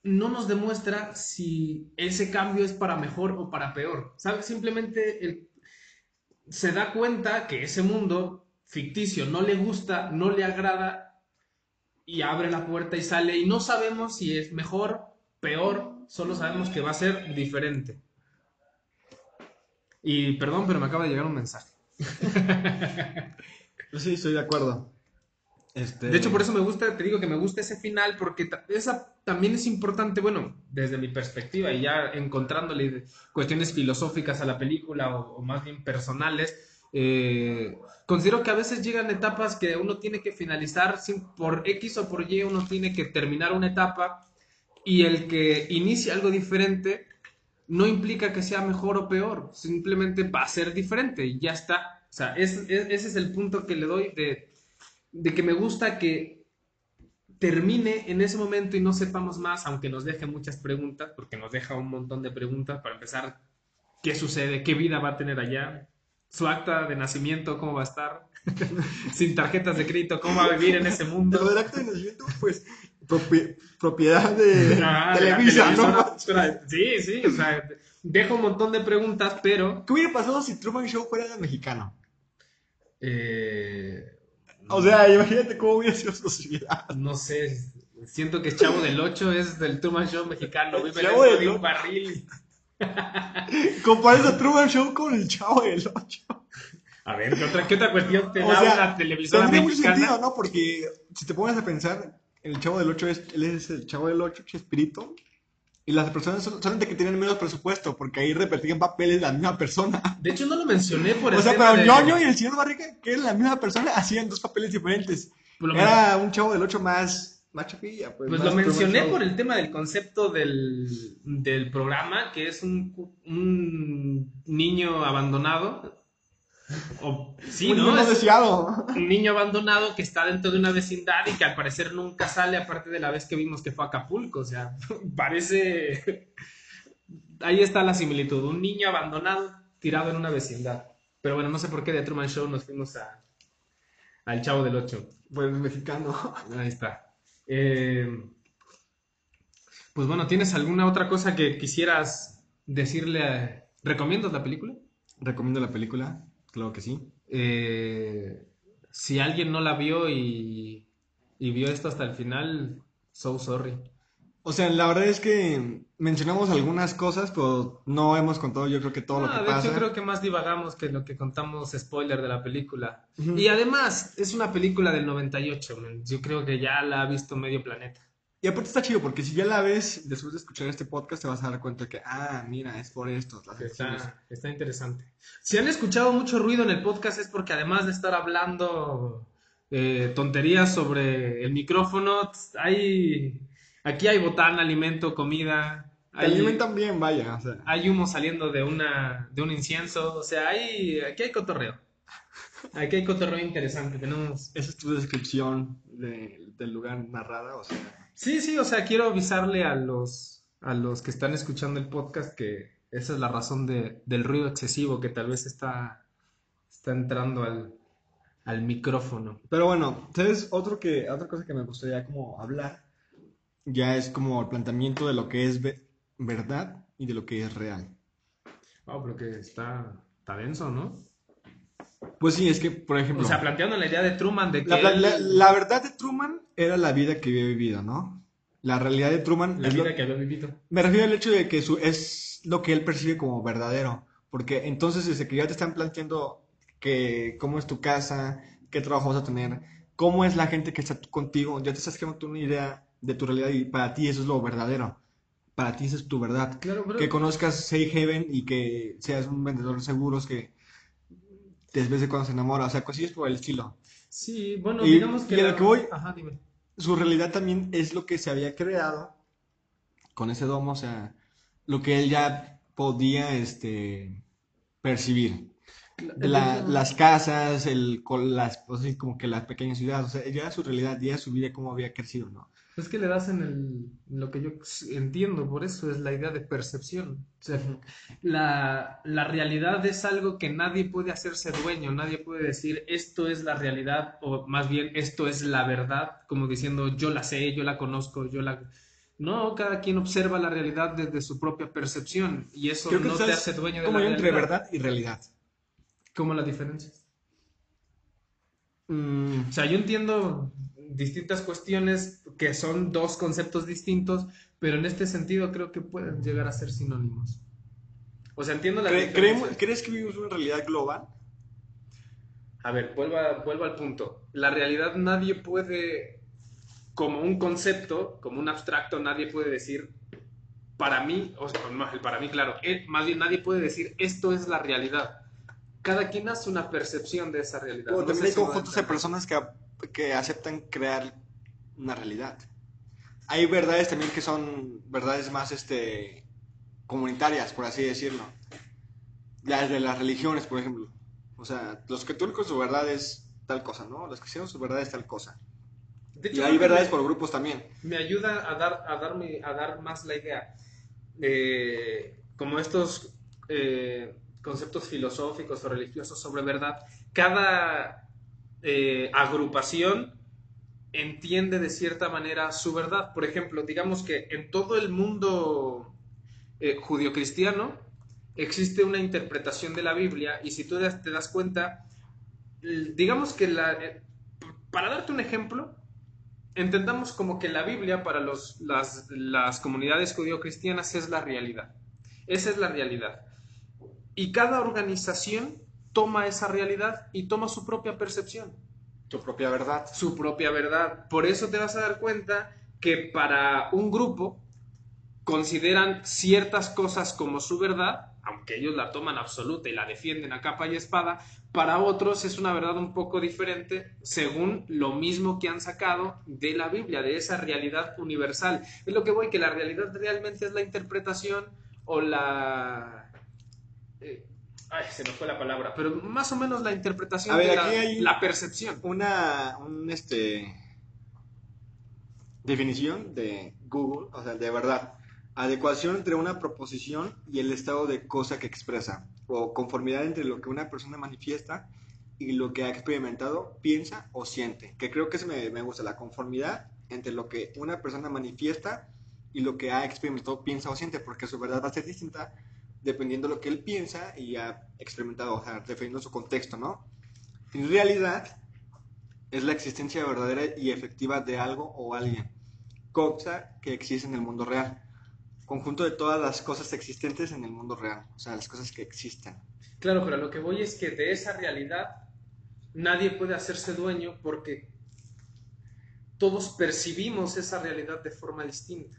no nos demuestra si ese cambio es para mejor o para peor. ¿Sabes? Simplemente el, se da cuenta que ese mundo ficticio no le gusta, no le agrada y abre la puerta y sale y no sabemos si es mejor, peor, solo sabemos que va a ser diferente. Y perdón, pero me acaba de llegar un mensaje. sí, estoy de acuerdo. Este... De hecho, por eso me gusta, te digo que me gusta ese final, porque esa también es importante, bueno, desde mi perspectiva y ya encontrándole cuestiones filosóficas a la película o, más bien personales, eh, considero que a veces llegan etapas que uno tiene que finalizar sin, por X o por Y, uno tiene que terminar una etapa y el que inicie algo diferente no implica que sea mejor o peor, simplemente va a ser diferente y ya está. O sea, ese es el punto que le doy de de que me gusta que termine en ese momento y no sepamos más, aunque nos deje muchas preguntas, porque nos deja un montón de preguntas para empezar, ¿qué sucede? ¿Qué vida va a tener allá? ¿Su acta de nacimiento cómo va a estar? Sin tarjetas de crédito, ¿cómo va a vivir en ese mundo? Acta de nacimiento, pues, propiedad de ah, Televisa, ¿no? Sí, sí, o sea, dejo un montón de preguntas, pero... ¿Qué hubiera pasado si Truman Show fuera mexicano? Eh o sea, imagínate cómo hubiera sido su sociedad. No sé, siento que Chavo del 8 es del Truman Show mexicano. Vive Chavo del de un barril. Compares a Truman Show con el Chavo del 8. A ver, ¿qué otra, qué otra cuestión te da una televisora tiene mucho sentido, ¿no? Porque si te pones a pensar, el Chavo del 8 es, él es el Chavo del 8, Chespirito, y las personas solamente que tienen menos presupuesto, porque ahí repetían papeles la misma persona. De hecho, no lo mencioné por eso. O sea, pero ñoño y el señor Barriga, que es la misma persona, hacían dos papeles diferentes. Era un chavo del ocho más, más chapilla. Pues, pues lo mencioné por el tema del concepto del, del programa, que es un, un niño abandonado sí, un niño deseado. Un niño abandonado que está dentro de una vecindad y que al parecer nunca sale, aparte de la vez que vimos que fue a Acapulco. O sea, parece. Ahí está la similitud. Un niño abandonado tirado en una vecindad. Pero bueno, no sé por qué de Truman Show nos fuimos a, al Chavo del Ocho. Pues mexicano. Ahí está. Eh, pues bueno, ¿tienes alguna otra cosa que quisieras decirle? ¿Recomiendas la película? Recomiendo la película. Claro que sí. Eh, si alguien no la vio y, vio esto hasta el final, so sorry. O sea, la verdad es que mencionamos algunas cosas, pero no hemos contado yo creo que todo lo que de pasa. Yo creo que más divagamos que lo que contamos spoiler de la película. Y además, es una película del 98, yo creo que ya la ha visto medio planeta. Y aparte está chido, porque si ya la ves, después de escuchar este podcast, te vas a dar cuenta que, ah, mira, es por esto. está, está interesante. Si han escuchado mucho ruido en el podcast es porque además de estar hablando eh, tonterías sobre el micrófono, hay, aquí hay botán, alimento, comida. Hay, alimentan bien, vaya. Hay humo saliendo de, una, de un incienso, o sea, hay, aquí hay cotorreo. Aquí hay cotorreo interesante, tenemos... Esa es tu descripción del lugar narrada, o sea... Sí, sí, o sea, quiero avisarle a los, a los que están escuchando el podcast que esa es la razón de, del ruido excesivo que tal vez está, está entrando al, al micrófono. Pero bueno, ¿sabes? Otro que, otra cosa que me gustaría como hablar ya es como el planteamiento de lo que es verdad y de lo que es real. Wow, pero que está, está denso, ¿no? Pues sí, es que, por ejemplo... O sea, planteando la idea de Truman de que... La, verdad de Truman era la vida que había vivido, ¿no? La realidad de Truman... La vida que había vivido. Me refiero al hecho de que su, es lo que él percibe como verdadero. Porque entonces desde que ya te están planteando que cómo es tu casa, qué trabajo vas a tener, cómo es la gente que está contigo, ya te estás creando una idea de tu realidad y para ti eso es lo verdadero. Para ti esa es tu verdad. Claro, pero... Que conozcas Safe Haven y que seas un vendedor de seguros que después de cuando se enamora, o sea, cosillas por el estilo. Sí, bueno, Y- digamos que... y a lo que voy- Ajá, dime. Su realidad también es lo que se había creado con ese domo, o sea, lo que él ya podía este, percibir. La- las casas, el, las, o sea, como que las pequeñas ciudades, o sea, ya su realidad, ya su vida, cómo había crecido, ¿no? Es que le das en, el, en lo que yo entiendo, por eso es la idea de percepción. O sea, la, la realidad es algo que nadie puede hacerse dueño, nadie puede decir esto es la realidad o más bien esto es la verdad, como diciendo yo la sé, yo la conozco, yo la... No, cada quien observa la realidad desde su propia percepción y eso Creo que no te hace dueño de como la yo entre realidad. verdad y realidad. ¿Cómo la diferencia? Mm, O sea, yo entiendo distintas cuestiones que son dos conceptos distintos, pero en este sentido creo que pueden llegar a ser sinónimos. O sea, entiendo la ¿cre- diferencia. creemos- ¿Crees que vivimos una realidad global? A ver, vuelva, vuelvo al punto. La realidad nadie puede, como un concepto, como un abstracto, nadie puede decir, para mí, o sea, para mí, claro, eh, más bien nadie puede decir, esto es la realidad. Cada quien hace una percepción de esa realidad. O No también hay conjuntos de personas que, que aceptan crear una realidad. Hay verdades también que son verdades más este, comunitarias, por así decirlo. Las de las religiones, por ejemplo. O sea, los católicos su verdad es tal cosa, ¿no? Los cristianos su verdad es tal cosa. De Y hecho, hay creo que verdades me- por grupos también. me ayuda a dar, a darme, a dar más la idea. Eh, como estos eh, conceptos filosóficos o religiosos sobre verdad, cada eh, agrupación entiende de cierta manera su verdad. Por ejemplo, digamos que en todo el mundo eh, judio-cristiano existe una interpretación de la Biblia y si tú te das cuenta, digamos que eh, para darte un ejemplo, entendamos como que la Biblia para los, las, las comunidades judío-cristianas es la realidad. Esa es la realidad. Y cada organización toma esa realidad y toma su propia percepción, Tu propia verdad. su propia verdad. Por eso te vas a dar cuenta que para un grupo consideran ciertas cosas como su verdad, aunque ellos la toman absoluta y la defienden a capa y espada, para otros es una verdad un poco diferente según lo mismo que han sacado de la Biblia, de esa realidad universal. Es lo que voy, que la realidad realmente es la interpretación o la... eh, ay, se me fue la palabra, pero más o menos la interpretación A ver, de la, hay- la percepción. Una un, este, definición de Google, o sea, de verdad. Adecuación entre una proposición y el estado de cosa que expresa, o conformidad entre lo que una persona manifiesta y lo que ha experimentado, piensa o siente. Que creo que eso me, me gusta, la conformidad entre lo que una persona manifiesta y lo que ha experimentado, piensa o siente, porque su verdad va a ser distinta dependiendo de lo que él piensa y ha experimentado, o sea, dependiendo de su contexto, ¿no? En realidad, es la existencia verdadera y efectiva de algo o alguien, cosa que existe en el mundo real, conjunto de todas las cosas existentes en el mundo real, o sea, las cosas que existen. Claro, pero lo que voy es que de esa realidad nadie puede hacerse dueño porque todos percibimos esa realidad de forma distinta.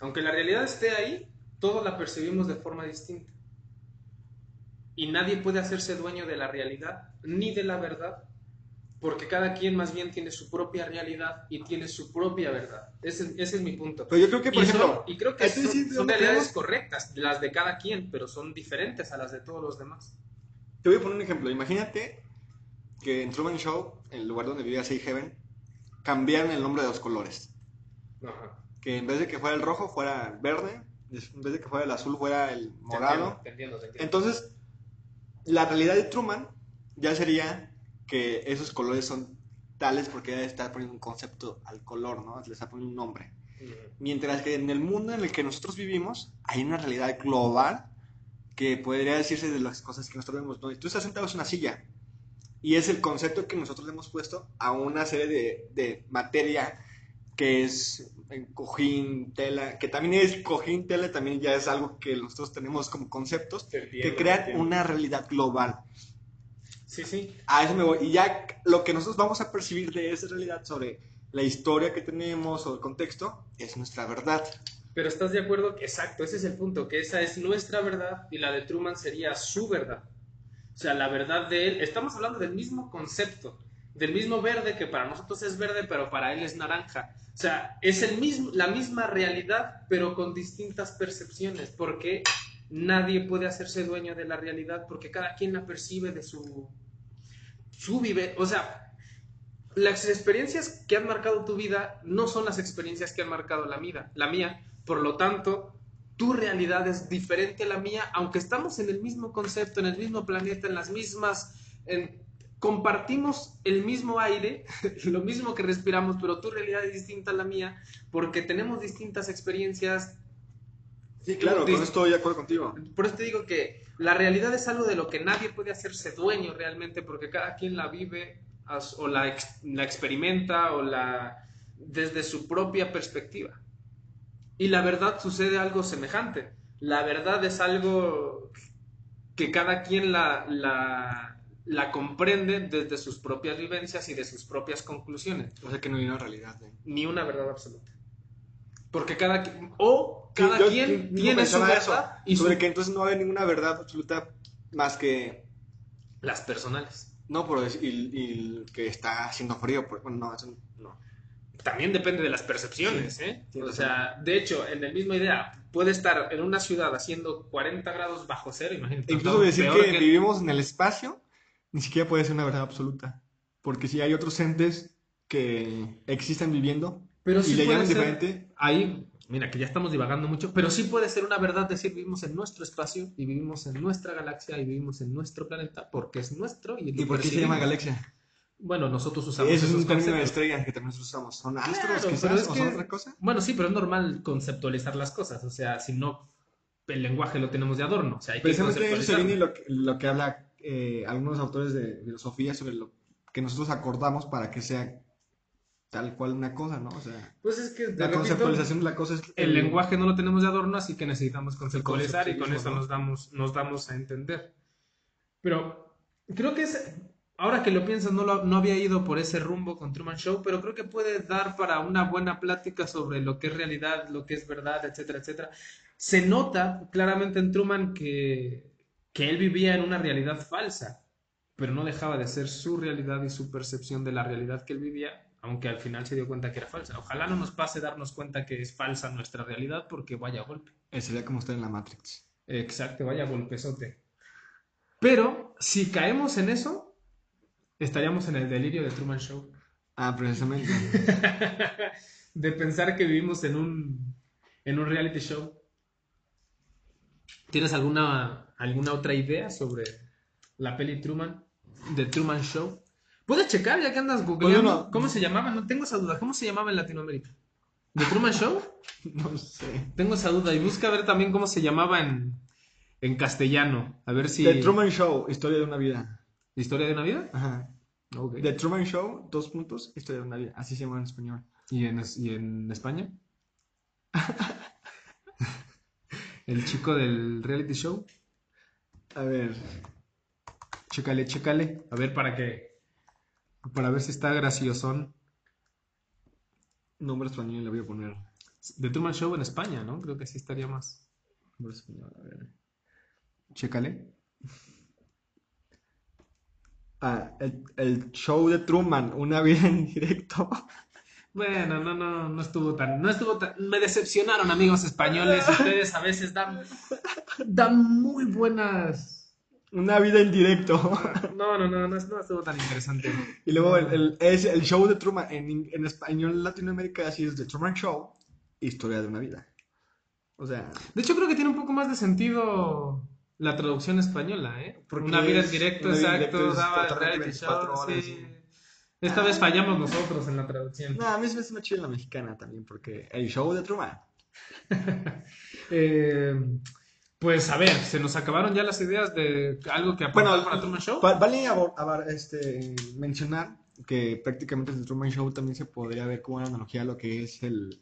Aunque la realidad esté ahí, todos la percibimos de forma distinta. Y nadie puede hacerse dueño de la realidad ni de la verdad, porque cada quien más bien tiene su propia realidad y tiene su propia verdad. Ese, ese es mi punto. Pero yo creo que, por y, son- ejemplo, y creo que son, sí, son realidades correctas, las de cada quien, pero son diferentes a las de todos los demás. te voy a poner un ejemplo. Imagínate que en Truman Show, el lugar donde vivía Safe Heaven, cambiaran el nombre de los colores. Ajá. Que en vez de que fuera el rojo, fuera verde, en vez de que fuera el azul, fuera el morado. Te entiendo, te entiendo. Entonces, la realidad de Truman ya sería que esos colores son tales porque ya está poniendo un concepto al color, ¿no? Le está poniendo un nombre. Mientras que en el mundo en el que nosotros vivimos hay una realidad global que podría decirse de las cosas que nosotros vemos. ¿no? Y tú estás sentado en una silla y es el concepto que nosotros le hemos puesto a una serie de, de materia que es en cojín, tela, que también es cojín, tela, también ya es algo que nosotros tenemos como conceptos entiendo, que crean una realidad global. Sí, sí. A eso me voy. Y ya lo que nosotros vamos a percibir de esa realidad sobre la historia que tenemos o el contexto es nuestra verdad. Pero estás de acuerdo que, exacto, ese es el punto, que esa es nuestra verdad y la de Truman sería su verdad. O sea, la verdad de él, estamos hablando del mismo concepto, del mismo verde que para nosotros es verde, pero para él es naranja. O sea, es el mismo, la misma realidad, pero con distintas percepciones, porque nadie puede hacerse dueño de la realidad, porque cada quien la percibe de su, su vive, o sea, las experiencias que han marcado tu vida no son las experiencias que han marcado la mía, la mía. Por lo tanto, tu realidad es diferente a la mía, aunque estamos en el mismo concepto, en el mismo planeta, en las mismas, compartimos el mismo aire, lo mismo que respiramos, pero tu realidad es distinta a la mía, porque tenemos distintas experiencias. Sí, claro, con esto estoy de acuerdo contigo. por eso te digo que la realidad es algo de lo que nadie puede hacerse dueño realmente, porque cada quien la vive o la, la experimenta o la desde su propia perspectiva. Y la verdad sucede algo semejante. La verdad es algo que cada quien la, la, la comprende desde sus propias vivencias y de sus propias conclusiones. O sea que no hay una realidad. ¿eh? Ni una verdad absoluta. Porque cada o cada Sí, yo quien mismo tiene su pensaba eso, verdad y su sobre que entonces no hay ninguna verdad absoluta más que las personales. no por decir y, y que está haciendo frío, pues bueno, no, eso no. También depende de las percepciones, ¿eh? sí, o sí. sea, de hecho, en la misma idea, puede estar en una ciudad haciendo 40 grados bajo cero, imagínate. E incluso decir que, vivimos en el espacio ni siquiera puede ser una verdad absoluta, porque si hay otros entes que existen viviendo Pero y sí le llaman diferente, Ahí, mira, que ya estamos divagando mucho, pero sí puede ser una verdad decir vivimos en nuestro espacio y vivimos en nuestra galaxia y vivimos en nuestro planeta porque es nuestro y, lo ¿y por qué se llama galaxia? Bueno, nosotros usamos Eso es un término de estrellas que también nosotros usamos. ¿Son astros Claro, quizás pero es o que- son otra cosa? Bueno, sí, pero es normal conceptualizar las cosas. O sea, si no, el lenguaje lo tenemos de adorno. O sea, hay que Precisamente eso se conceptualizarlo. viene lo que, lo que habla eh, algunos autores de filosofía sobre lo que nosotros acordamos para que sea tal cual una cosa, ¿no? O sea, Pues es que, la repito, conceptualización de la cosa es el lenguaje no lo tenemos de adorno, así que necesitamos conceptualizar y con eso ¿no? nos damos, nos damos a entender. Pero creo que es, ahora que lo piensas, no, lo- no había ido por ese rumbo con Truman Show, pero creo que puede dar para una buena plática sobre lo que es realidad, lo que es verdad, etcétera, etcétera. Se nota claramente en Truman que, que él vivía en una realidad falsa, pero no dejaba de ser su realidad y su percepción de la realidad que él vivía, aunque al final se dio cuenta que era falsa. Ojalá no nos pase darnos cuenta que es falsa nuestra realidad porque vaya golpe. Eh, sería como estar en la Matrix. Exacto, vaya golpezote. Pero si caemos en eso, estaríamos en el delirio de Truman Show. Ah, precisamente. de pensar que vivimos en un, en un reality show. ¿Tienes alguna, alguna otra idea sobre la peli Truman? De Truman Show. Puedes checar ya que andas googleando. Pues no. ¿Cómo se llamaba? No tengo esa duda. ¿Cómo se llamaba en Latinoamérica? ¿De Truman Show? no sé. Tengo esa duda. Y busca ver también cómo se llamaba en, en castellano. A ver si. The Truman Show, historia de una vida. ¿Historia de una vida? Ajá. The Truman Show, dos puntos, historia de una vida. Así se llama en español. ¿Y en, y en España? El chico del reality show. A ver, Chécale, chécale. A ver para qué. Para ver si está graciosón. nombre español le voy a poner. The Truman Show en España, ¿no? Creo que sí estaría más. Nombre español, a ver. Chécale. Ah, el, el show de Truman, una vida en directo. Bueno, no, no, no estuvo tan, no estuvo tan, me decepcionaron amigos españoles, ustedes a veces dan, dan muy buenas, Una vida en directo. no, no, no, no, no estuvo tan interesante. Y luego el, el- es el show de Truman. En, en español en Latinoamérica así es The Truman Show, historia de una vida. O sea, De hecho, creo que tiene un poco más de sentido la traducción española, ¿eh? Porque una vida en directo, exacto, directo es daba el totalmente reality 24 show, horas, sí. Esta vez fallamos nosotros en la traducción. no, a mí se me hace más chido la mexicana también, porque el show de Truman. Eh, pues a ver, se nos acabaron ya las ideas de algo que aportar Bueno, para Truman Show. Va- Vale abar- este, mencionar que prácticamente el Truman Show también se podría ver como una analogía a lo que es el,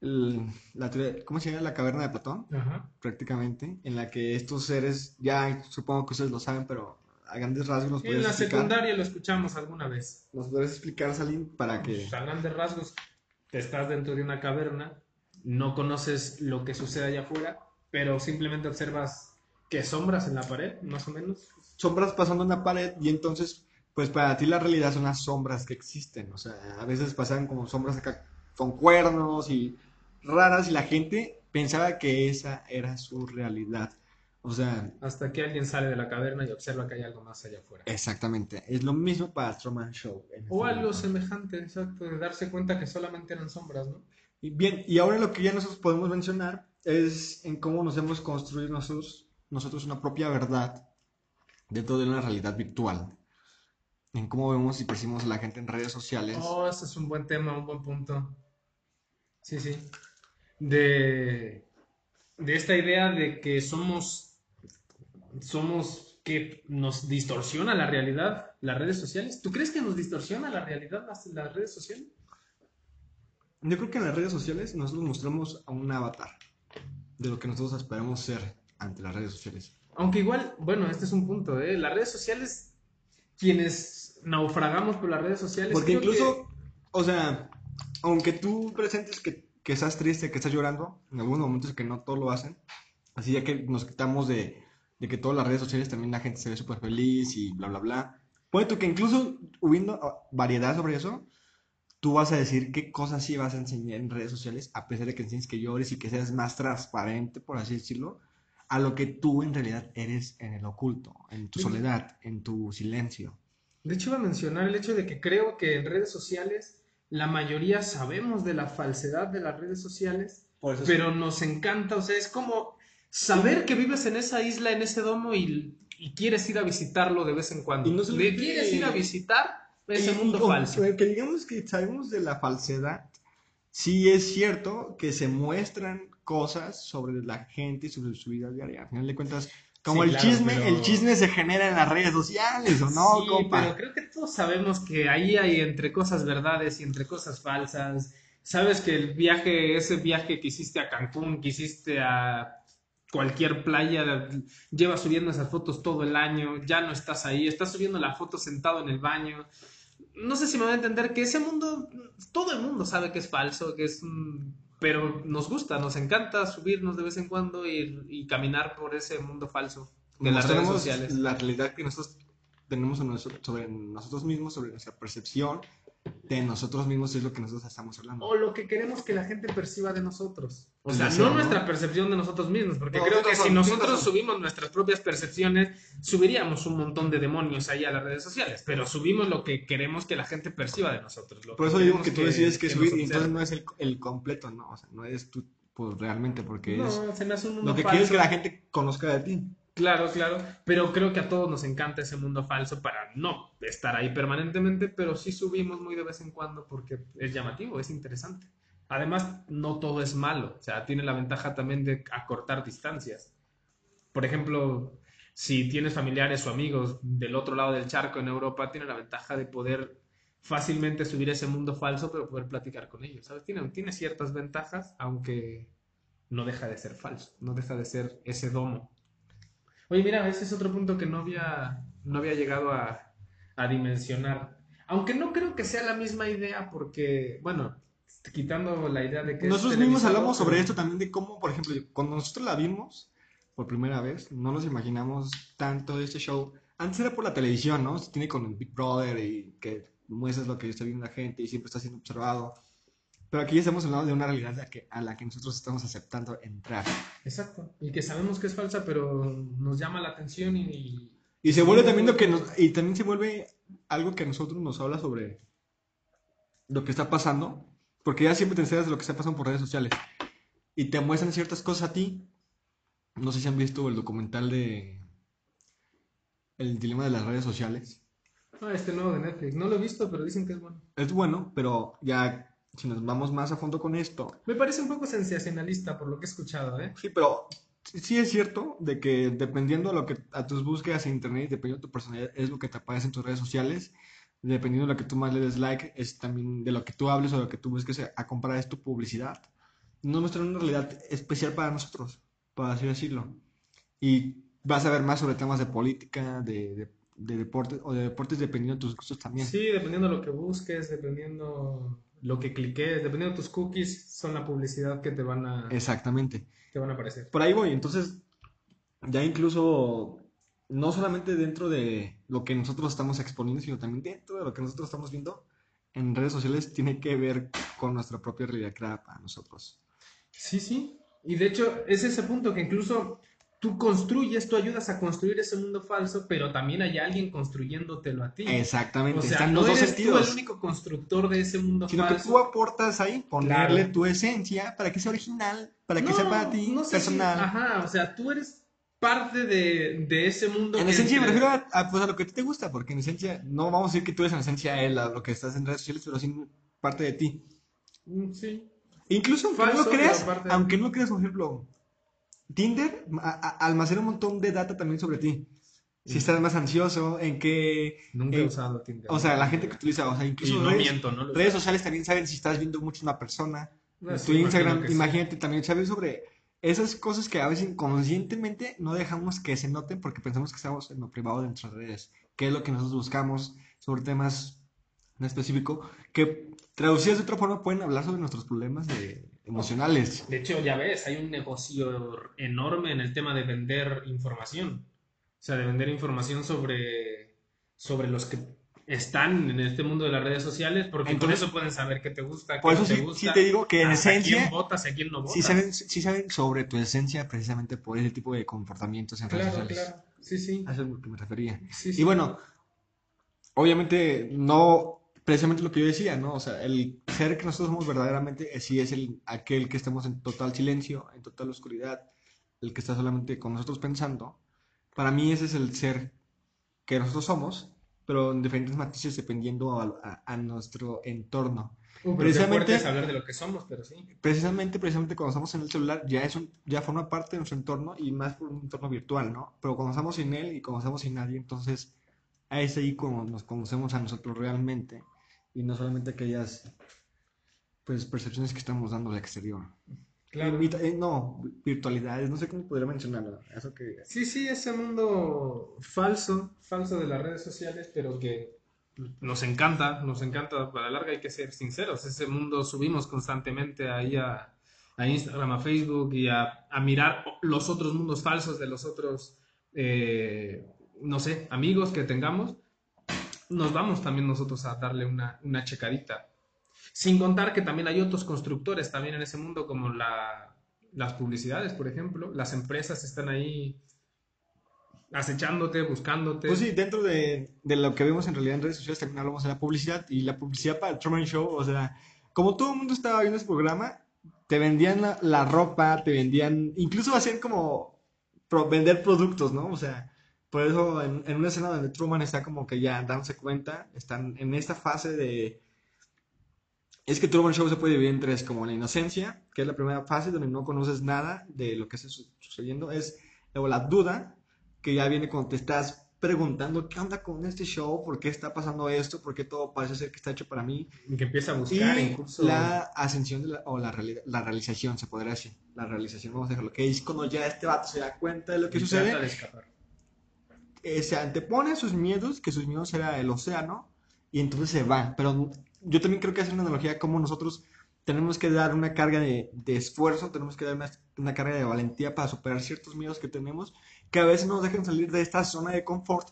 el- la ¿cómo se llama? La caverna de Platón, Ajá. prácticamente, en la que estos seres, ya supongo que ustedes lo saben, pero a grandes rasgos nos En la explicar? secundaria lo escuchamos alguna vez. ¿Nos puedes explicar, Salim, para que... Pues, a grandes rasgos, te estás dentro de una caverna, no conoces lo que sucede allá afuera, pero simplemente observas que sombras en la pared, más o menos. sombras pasando en la pared y entonces, pues para ti la realidad son las sombras que existen. O sea, a veces pasan como sombras acá con cuernos y raras y la gente pensaba que esa era su realidad. O sea, Hasta que alguien sale de la caverna y observa que hay algo más allá afuera. exactamente. Es lo mismo para Truman Show. O algo semejante, exacto, de darse cuenta que solamente eran sombras, ¿no? Y bien, y ahora lo que ya nosotros podemos mencionar es en cómo nos hemos construido nosotros, nosotros una propia verdad dentro de una realidad virtual. En cómo vemos y percibimos a la gente en redes sociales. Oh, ese es un buen tema, un buen punto. Sí, sí. De, de esta idea de que somos, somos, que nos distorsiona la realidad, las redes sociales. ¿Tú crees que nos distorsiona la realidad las, las redes sociales? Yo creo que en las redes sociales nosotros mostramos a un avatar de lo que nosotros esperamos ser ante las redes sociales. Aunque igual, bueno, este es un punto, ¿eh? Las redes sociales, quienes naufragamos por las redes sociales. Porque creo que- incluso, o sea, aunque tú presentes que, que estás triste, que estás llorando, en algunos momentos que no todos lo hacen, así ya que nos quitamos de, de que todas las redes sociales también la gente se ve súper feliz y bla, bla, bla. Puede tú que incluso hubiendo ah, variedad sobre eso, tú vas a decir qué cosas sí vas a enseñar en redes sociales, a pesar de que enseñes que llores y que seas más transparente, por así decirlo, a lo que tú en realidad eres en el oculto, en tu Sí. soledad, en tu silencio. De hecho, iba a mencionar el hecho de que creo que en redes sociales la mayoría sabemos de la falsedad de las redes sociales, pero nos encanta, o sea, es como saber que vives en esa isla, en ese domo y, y quieres ir a visitarlo de vez en cuando. Y no Le solamente- quieres ir a visitar ese Y- mundo y- falso. Que digamos que sabemos de la falsedad, sí es cierto que se muestran cosas sobre la gente y sobre su vida diaria. Al final de cuentas, como Sí, el claro, chisme, pero- el chisme se genera en las redes sociales, ¿o no, sí, compa? pero creo que todos sabemos que ahí hay entre cosas verdades y entre cosas falsas. Sabes que el viaje, ese viaje que hiciste a Cancún, que hiciste a cualquier playa, llevas subiendo esas fotos todo el año, ya no estás ahí, estás subiendo la foto sentado en el baño. No sé si me va a entender que ese mundo, todo el mundo sabe que es falso, que es un- Pero nos gusta, nos encanta subirnos de vez en cuando y, y caminar por ese mundo falso de las redes sociales. la realidad que nosotros tenemos sobre nosotros mismos, sobre nuestra percepción de nosotros mismos, es lo que nosotros estamos hablando. o lo que queremos que la gente perciba de nosotros. O sea, no ¿no? nuestra percepción de nosotros mismos, porque No, creo que si razón, nosotros razón. subimos nuestras propias percepciones, subiríamos un montón de demonios ahí a las redes sociales, pero subimos lo que queremos que la gente perciba de nosotros. lo Por eso que digo que tú decides que, subir nos y entonces no es el, el completo, ¿no? O sea, no es tú pues, realmente porque es No, se me hace un mundo lo que falso. quieres que la gente conozca de ti. Claro, claro, pero creo que a todos nos encanta ese mundo falso para no estar ahí permanentemente, pero sí subimos muy de vez en cuando porque es llamativo, es interesante. Además, no todo es malo, o sea, tiene la ventaja también de acortar distancias. Por ejemplo, si tienes familiares o amigos del otro lado del charco en Europa, tiene la ventaja de poder fácilmente subir ese mundo falso, pero poder platicar con ellos, ¿sabes? Tiene, tiene ciertas ventajas, aunque no deja de ser falso, no deja de ser ese domo. Oye, mira, ese es otro punto que no había, no había llegado a, a dimensionar. Aunque no creo que sea la misma idea, porque, bueno, quitando la idea de que. Nosotros mismos hablamos sobre esto también de cómo, por ejemplo, cuando nosotros la vimos por primera vez, no nos imaginamos tanto de este show. Antes era por la televisión, ¿no? Se tiene con el Big Brother y que muestras lo que está viendo la gente y siempre está siendo observado. Pero aquí estamos hablando de una realidad a la que, a la que nosotros estamos aceptando entrar. Exacto. Y que sabemos que es falsa, pero nos llama la atención y. Y se vuelve también lo que nos, y también se vuelve algo que a nosotros nos habla sobre lo que está pasando, porque ya siempre te enteras de lo que está pasando por redes sociales y te muestran ciertas cosas a ti. No sé si han visto el documental de El dilema de las redes sociales. Ah, este nuevo de Netflix. No lo he visto, pero dicen que es bueno. Es bueno, pero ya si nos vamos más a fondo con esto, Me parece un poco sensacionalista por lo que he escuchado, ¿eh? sí, pero sí es cierto de que dependiendo de lo que a tus búsquedas en internet, dependiendo de tu personalidad, es lo que te aparece en tus redes sociales. Dependiendo de lo que tú más le des like, es también de lo que tú hables o de lo que tú busques a comprar es tu publicidad. No muestran una realidad especial para nosotros, por así decirlo. Y vas a ver más sobre temas de política, de, de- de deportes o de deportes dependiendo de tus gustos también. Sí, dependiendo de lo que busques, dependiendo lo que cliques, dependiendo de tus cookies, son la publicidad que te van a, Exactamente. te van a aparecer. Por ahí voy, entonces ya incluso no solamente dentro de lo que nosotros estamos exponiendo, sino también dentro de lo que nosotros estamos viendo en redes sociales tiene que ver con nuestra propia realidad creada para nosotros. Sí, sí. Y de hecho, es ese punto que incluso tú construyes, tú ayudas a construir ese mundo falso, pero también hay alguien construyéndotelo a ti. Exactamente, O sea, están no los dos eres tú sentidos. el único constructor de ese mundo Sino que falso. tú aportas ahí, ponerle Claro. tu esencia para que sea original, para que No, sea para ti, no sé si- personal. ajá, o sea, tú eres parte de, de ese mundo. En que esencia me refiero a, a, pues, a lo que a ti te gusta, porque en esencia, no vamos a decir que tú eres en esencia él, a lo que estás en redes sociales, pero sí parte de ti. Mm, Sí. Incluso aunque no Falso, creas, aunque no creas, por ejemplo, Tinder a- a- almacena un montón de data también sobre ti. Si estás más ansioso, en qué... Nunca he Eh, usado Tinder. O sea, la gente que utiliza, o sea, incluso no redes, miento, ¿no? Redes sociales también saben si estás viendo mucho una persona. No, tu Instagram, que sí. imagínate, también sabes sobre esas cosas que a veces inconscientemente no dejamos que se noten porque pensamos que estamos en lo privado de nuestras redes. ¿Qué es lo que nosotros buscamos sobre temas en específico? Que traducidas de otra forma pueden hablar sobre nuestros problemas de- emocionales. De hecho, ya ves, hay un negocio enorme en el tema de vender información. O sea, de vender información sobre, sobre los que están en este mundo de las redes sociales, porque Entonces- con eso pueden saber qué te gusta, qué Por eso no te sí, gusta, sí te digo que en hasta quién esencia votas a quién no votas. sí saben, sí saben sobre tu esencia precisamente por ese tipo de comportamientos en redes Claro, sociales. claro. Sí, sí. A eso es a lo que me refería. Sí, Y bueno, obviamente no precisamente lo que yo decía, ¿no? O sea, el ser que nosotros somos verdaderamente, eh, sí es el, aquel que estamos en total silencio, en total oscuridad, el que está solamente con nosotros pensando. Para mí ese es el ser que nosotros somos, pero en diferentes matices dependiendo a, a- a nuestro entorno. Uh, precisamente- fuerte es hablar de lo que somos, pero sí. Precisamente, precisamente cuando estamos en el celular ya es un, ya forma parte de nuestro entorno y más por un entorno virtual, ¿no? Pero cuando estamos sin él y cuando estamos sin nadie, entonces es ahí como nos conocemos a nosotros realmente y no solamente aquellas pues percepciones que estamos dando al exterior. Claro. Eh, no, virtualidades, no sé cómo podría mencionarlo. Eso que Sí, sí, ese mundo falso, falso de las redes sociales, pero que nos encanta, nos encanta. Para la larga hay que ser sinceros. Ese mundo subimos constantemente ahí a, a Instagram, a Facebook y a, a mirar los otros mundos falsos de los otros, eh, no sé, amigos que tengamos. Nos vamos también nosotros a darle una, una checadita. Sin contar que también hay otros constructores también en ese mundo, como la, las publicidades, por ejemplo. Las empresas están ahí acechándote, buscándote. Pues sí, dentro de, de lo que vemos en realidad en redes sociales también hablamos de la publicidad y la publicidad para el Truman Show, o sea, como todo el mundo estaba viendo ese programa, te vendían la, ropa, te vendían, incluso hacían como vender productos, ¿no? O sea, por eso en, en una escena donde Truman está como que ya dándose cuenta, están en esta fase de... Es que Truman Show se puede dividir en tres, como la inocencia, que es la primera fase donde no conoces nada de lo que está su- sucediendo, es luego la duda, que ya viene cuando te estás preguntando qué onda con este show, por qué está pasando esto, por qué todo parece ser que está hecho para mí. Y que empieza a Y buscar incluso. la ascensión de la- o la, la realización, se podría decir. La realización, vamos a dejarlo, que es cuando ya este vato se da cuenta de lo que y sucede, trata de escapar. Eh, se antepone a sus miedos, que sus miedos era el océano, y entonces se va. Pero yo también creo que hace una analogía como nosotros tenemos que dar una carga de, esfuerzo, tenemos que dar una, una carga de valentía para superar ciertos miedos que tenemos, que a veces nos dejan salir de esta zona de confort,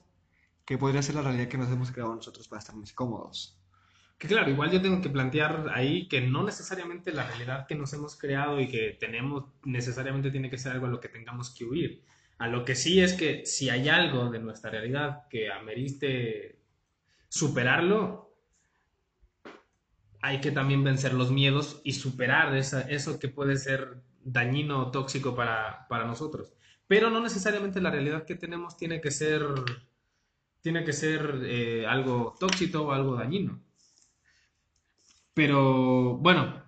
que podría ser la realidad que nos hemos creado nosotros para estar más cómodos. Que claro, igual yo tengo que plantear ahí que no necesariamente la realidad que nos hemos creado y que tenemos necesariamente tiene que ser algo a lo que tengamos que huir. A lo que sí es que si hay algo de nuestra realidad que ameriste superarlo, hay que también vencer los miedos y superar esa- eso que puede ser dañino o tóxico para, para nosotros. Pero no necesariamente la realidad que tenemos tiene que ser, tiene que ser eh, algo tóxico o algo dañino. Pero bueno,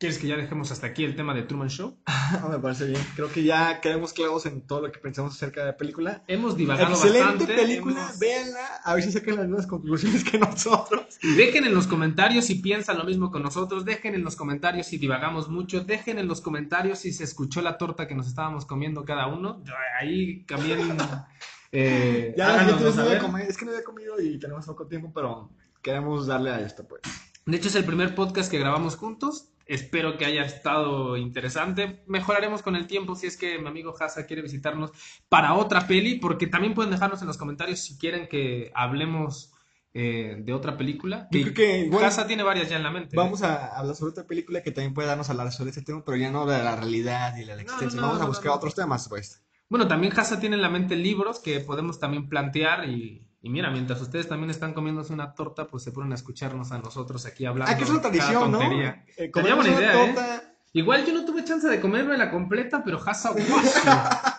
¿quieres que ya dejemos hasta aquí el tema de Truman Show? Me parece bien. Creo que ya quedamos clavos en todo lo que pensamos acerca de la película. Hemos divagado Excelente bastante. película, hemos- véanla, a ver si sacan las mismas conclusiones que nosotros. Dejen en los comentarios si piensan lo mismo con nosotros, dejen en los comentarios si divagamos mucho, dejen en los comentarios si se escuchó la torta que nos estábamos comiendo cada uno. Ahí también Eh, Ya no a comer. Es que no había comido y tenemos poco tiempo, pero queremos darle a esto, pues. De hecho, es el primer podcast que grabamos juntos. Espero que haya estado interesante. Mejoraremos con el tiempo si es que mi amigo Hasa quiere visitarnos para otra peli, porque también pueden dejarnos en los comentarios si quieren que hablemos eh, de otra película. Yo creo que igual- Hasa tiene varias ya en la mente. ¿eh? Vamos a hablar sobre otra película que también puede darnos a hablar sobre este tema, pero ya no de la realidad y de la existencia. no, Vamos a no, buscar no. otros temas, pues. Bueno, también Hasa tiene en la mente libros que podemos también plantear y, y mira, mientras ustedes también están comiéndose una torta, pues se ponen a escucharnos a nosotros aquí hablando. Ah, que es una tradición, ¿no? Eh, comemos buena una idea, ¿eh? torta. Igual yo no tuve chance de comerme la completa, pero Hasa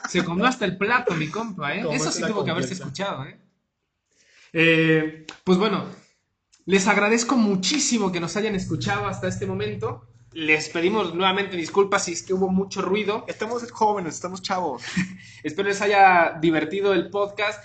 se comió hasta el plato, mi compa, ¿eh? Eso sí tuvo que haberse escuchado, ¿eh? Eh, Pues bueno, les agradezco muchísimo que nos hayan escuchado hasta este momento. Les pedimos nuevamente disculpas si es que hubo mucho ruido. Estamos jóvenes, estamos chavos. Espero les haya divertido el podcast.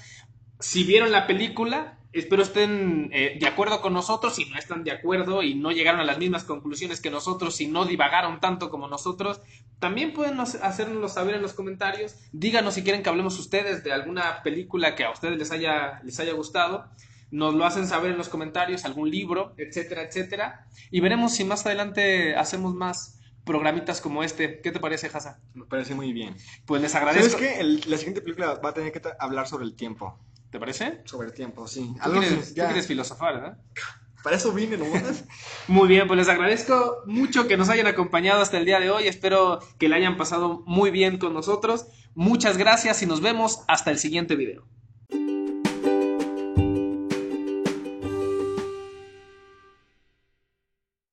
Si vieron la película, espero estén eh, de acuerdo con nosotros. Si no están de acuerdo y no llegaron a las mismas conclusiones que nosotros, si no divagaron tanto como nosotros, también pueden nos- hacérnoslo saber en los comentarios. Díganos si quieren que hablemos ustedes de alguna película que a ustedes les haya, les haya gustado. Nos lo hacen saber en los comentarios, algún libro, etcétera, etcétera. Y veremos si más adelante hacemos más programitas como este. ¿Qué te parece, Hasa? Me parece muy bien. Pues les ¿Sabes agradezco. qué? El- la siguiente película va a tener que hablar sobre el tiempo. ¿Te parece? Sobre el tiempo, sí. Tú Algo quieres, tú ya- quieres filosofar, ¿verdad? Para eso vine nomás. Muy bien, pues les agradezco mucho que nos hayan acompañado hasta el día de hoy. Espero que la hayan pasado muy bien con nosotros. Muchas gracias y nos vemos hasta el siguiente video.